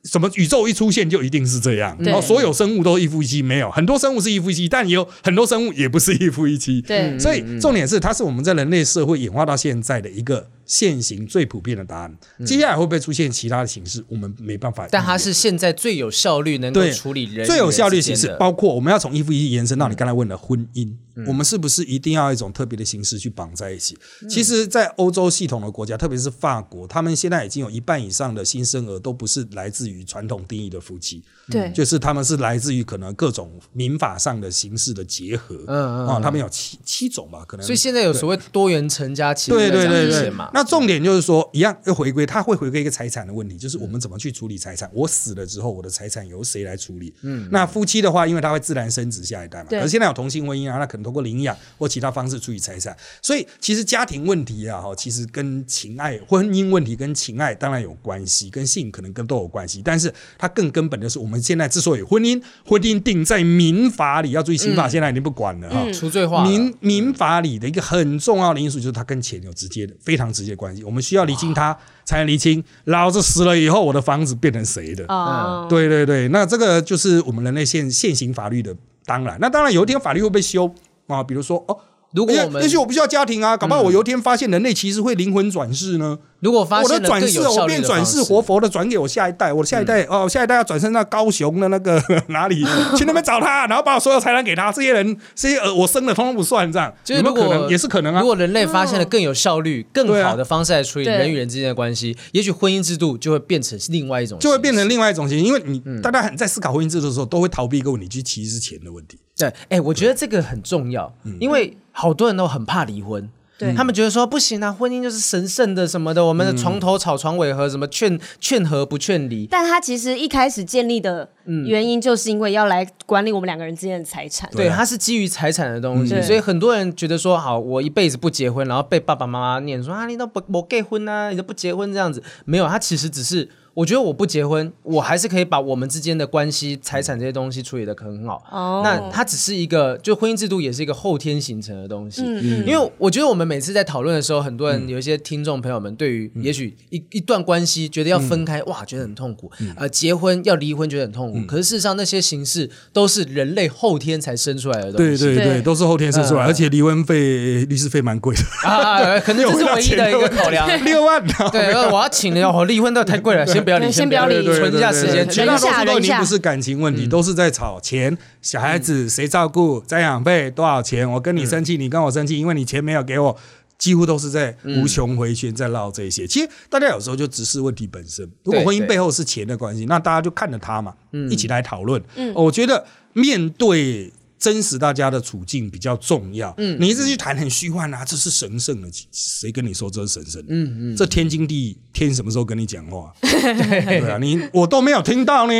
什么宇宙一出现就一定是这样？然后所有生物都一夫一妻？没有，很多生物是一夫一妻，但也有很多生物也不是一夫一妻。对，所以重点是，它是我们在人类社会演化到现在的一个。现行最普遍的答案，接下来会不会出现其他的形式？我们没办法。但它是现在最有效率能够处理人最有效率形式，包括我们要从一夫一妻延伸到你刚才问的婚姻，我们是不是一定要一种特别的形式去绑在一起？其实，在欧洲系统的国家，特别是法国，他们现在已经有一半以上的新生儿都不是来自于传统定义的夫妻，对，就是他们是来自于可能各种民法上的形式的结合，嗯嗯，啊，他们有七七种吧，可能。所以现在有所谓多元成家，对对对对，那重点就是说。一样要回归，他会回归一个财产的问题，就是我们怎么去处理财产。我死了之后，我的财产由谁来处理？嗯，那夫妻的话，因为他会自然生殖下一代嘛。对。可是现在有同性婚姻啊，那可能通过领养或其他方式处理财产。所以其实家庭问题啊，哈，其实跟情爱、婚姻问题跟情爱当然有关系，跟性可能跟都有关系。但是它更根本的是，我们现在之所以婚姻婚姻定在民法里，要注意刑法现在已经不管了哈，除罪化。民民法里的一个很重要的因素就是它跟钱有直接的、非常直接关系。我们需要厘清它。才能厘清，老子死了以后，我的房子变成谁的？嗯，对对对，那这个就是我们人类现现行法律的。当然，那当然有一天法律会被修啊，比如说哦。如果我们也许我不需要家庭啊，搞不好我有一天发现人类其实会灵魂转世呢。如果发现我的转世，我变转世活佛的转给我下一代，我的下一代哦，下一代要转生到高雄的那个 哪里去那边找他，然后把我所有财产给他。这些人，这些呃，我生的通通不算这样。有没有可能？也是可能啊。如果人类发现了更有效率、更好的方式来处理人与人之间的关系，也许婚姻制度就会变成另外一种，就会变成另外一种形式。因为你大家很在思考婚姻制度的时候，都会逃避一个问题，就是其实是钱的问题。对，哎，我觉得这个很重要，因为。好多人都很怕离婚，对他们觉得说不行啊，婚姻就是神圣的什么的，我们的床头吵床尾和，什么劝劝和不劝离。但他其实一开始建立的原因，就是因为要来管理我们两个人之间的财产。对，他是基于财产的东西，嗯、所以很多人觉得说，好，我一辈子不结婚，然后被爸爸妈妈念说啊，你都不不结婚啊，你都不结婚这样子，没有，他其实只是。我觉得我不结婚，我还是可以把我们之间的关系、财产这些东西处理得很好。哦，那它只是一个，就婚姻制度也是一个后天形成的东西。嗯，因为我觉得我们每次在讨论的时候，很多人有一些听众朋友们，对于也许一一段关系觉得要分开，哇，觉得很痛苦。呃，结婚要离婚觉得很痛苦。可是事实上，那些形式都是人类后天才生出来的东西。对对对，都是后天生出来，而且离婚费、律师费蛮贵的啊，可能这是唯一的一个考量。六万。对，我要请了哦，离婚都太贵了，先不要理，先不要理，存一下时间。绝大多数都已经不是感情问题，都是在吵钱。小孩子谁照顾？赡养费多少钱？我跟你生气，你跟我生气，因为你钱没有给我，几乎都是在无穷回旋，在绕这些。其实大家有时候就直视问题本身。如果婚姻背后是钱的关系，那大家就看着他嘛，一起来讨论。我觉得面对。真实大家的处境比较重要。嗯，你一直去谈很虚幻啊，这是神圣的，谁跟你说这是神圣的？嗯嗯，这天经地义，天什么时候跟你讲话？对啊，你我都没有听到呢。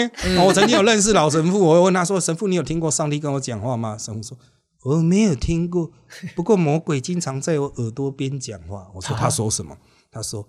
我曾经有认识老神父，我问他说：“神父，你有听过上帝跟我讲话吗？”神父说：“我没有听过，不过魔鬼经常在我耳朵边讲话。”我说：“ 他说什么？”他说：“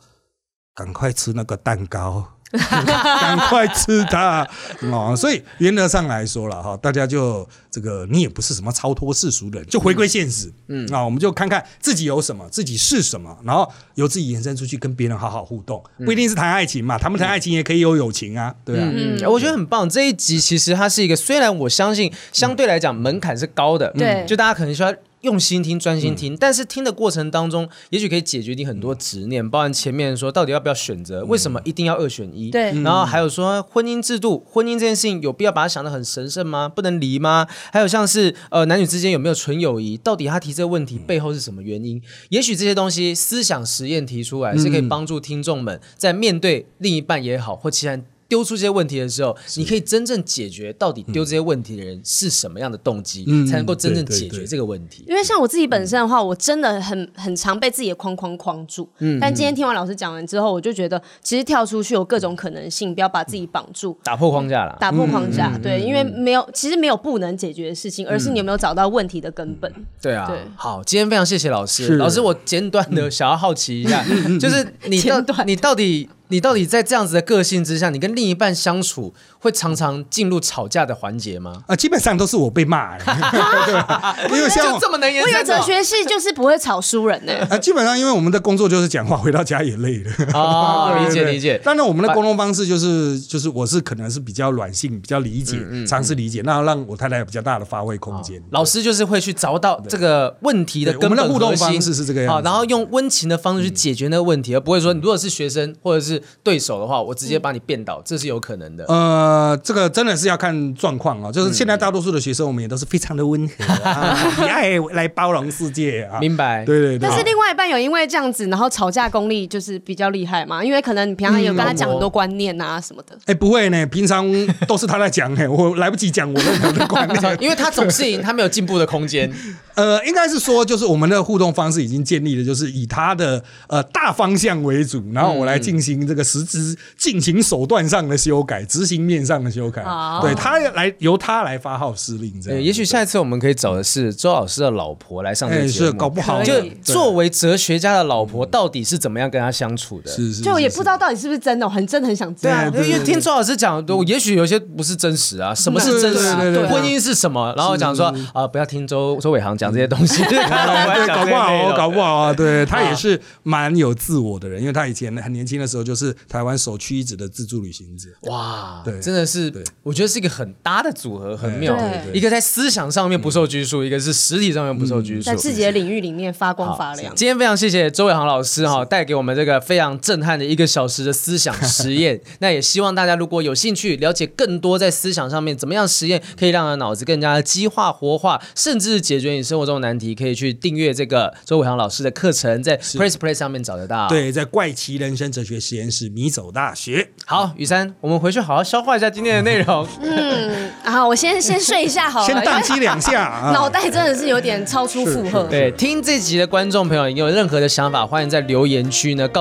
赶快吃那个蛋糕。” 赶快吃它哦！所以原则上来说了哈，大家就这个，你也不是什么超脱世俗的人，就回归现实。嗯，啊，我们就看看自己有什么，自己是什么，然后由自己延伸出去跟别人好好互动。不一定是谈爱情嘛，谈不谈爱情也可以有友情啊，对啊。嗯，我觉得很棒。这一集其实它是一个，虽然我相信相对来讲门槛是高的，对，就大家可能需要。用心听，专心听，嗯、但是听的过程当中，也许可以解决你很多执念，包含前面说到底要不要选择，为什么一定要二选一？对，然后还有说婚姻制度，婚姻这件事情有必要把它想得很神圣吗？不能离吗？还有像是呃男女之间有没有纯友谊？到底他提这个问题背后是什么原因？也许这些东西思想实验提出来是可以帮助听众们在面对另一半也好或其他。丢出这些问题的时候，你可以真正解决到底丢这些问题的人是什么样的动机，嗯、才能够真正解决这个问题。因为像我自己本身的话，我真的很很常被自己的框框框住。嗯，但今天听完老师讲完之后，我就觉得其实跳出去有各种可能性，不要把自己绑住，打破框架了，打破框架。对，因为没有，其实没有不能解决的事情，而是你有没有找到问题的根本。对啊，对，好，今天非常谢谢老师。老师，我简短的想要好奇一下，就是你到你到底。你到底在这样子的个性之下，你跟另一半相处会常常进入吵架的环节吗？啊，基本上都是我被骂，因为像这么能言。我以为哲学系就是不会吵输人呢。啊，基本上因为我们的工作就是讲话，回到家也累了。哦，理解理解。当然，我们的沟通方式就是就是我是可能是比较软性，比较理解，尝试理解，那让我太太有比较大的发挥空间。老师就是会去找到这个问题的根我们的互动方式是这个样子，然后用温情的方式去解决那个问题，而不会说你如果是学生或者是对手的话。我直接把你变倒，这是有可能的。呃，这个真的是要看状况啊。就是现在大多数的学生，我们也都是非常的温和，以爱来包容世界啊。明白？对对对。但是另外一半有因为这样子，然后吵架功力就是比较厉害嘛？因为可能你平常有跟他讲很多观念啊什么的。哎，不会呢，平常都是他在讲，哎，我来不及讲我任何的观念，因为他总是赢，他没有进步的空间。呃，应该是说，就是我们的互动方式已经建立了，就是以他的呃大方向为主，然后我来进行这个实质。进行手段上的修改，执行面上的修改，对他来由他来发号施令。这样，也许下一次我们可以找的是周老师的老婆来上这个节目。是搞不好，就作为哲学家的老婆，到底是怎么样跟他相处的？是是，就也不知道到底是不是真的，很真的很想知道。因为听周老师讲，也许有些不是真实啊。什么是真实？婚姻是什么？然后讲说啊，不要听周周伟航讲这些东西。搞不好，搞不好啊。对，他也是蛮有自我的人，因为他以前很年轻的时候就是台湾首屈一指的自助旅行者。哇，对，真的是，我觉得是一个很搭的组合，很妙。一个在思想上面不受拘束，一个是实体上面不受拘束，在自己的领域里面发光发亮。今天非常谢谢周伟航老师哈，带给我们这个非常震撼的一个小时的思想实验。那也希望大家如果有兴趣了解更多在思想上面怎么样实验可以让人脑子更加的激化活化，甚至解决你生活中的难题，可以去订阅这个周伟航老师的课程，在 Press Play 上面找得到。对，在怪奇人生哲学实验室迷走大学。好，雨珊，我们回去好好消化一下今天的内容。嗯，好，我先先睡一下好了，先宕机两下，脑袋真的是有点超出负荷。对，听这集的观众朋友，你有任何的想法，欢迎在留言区呢告。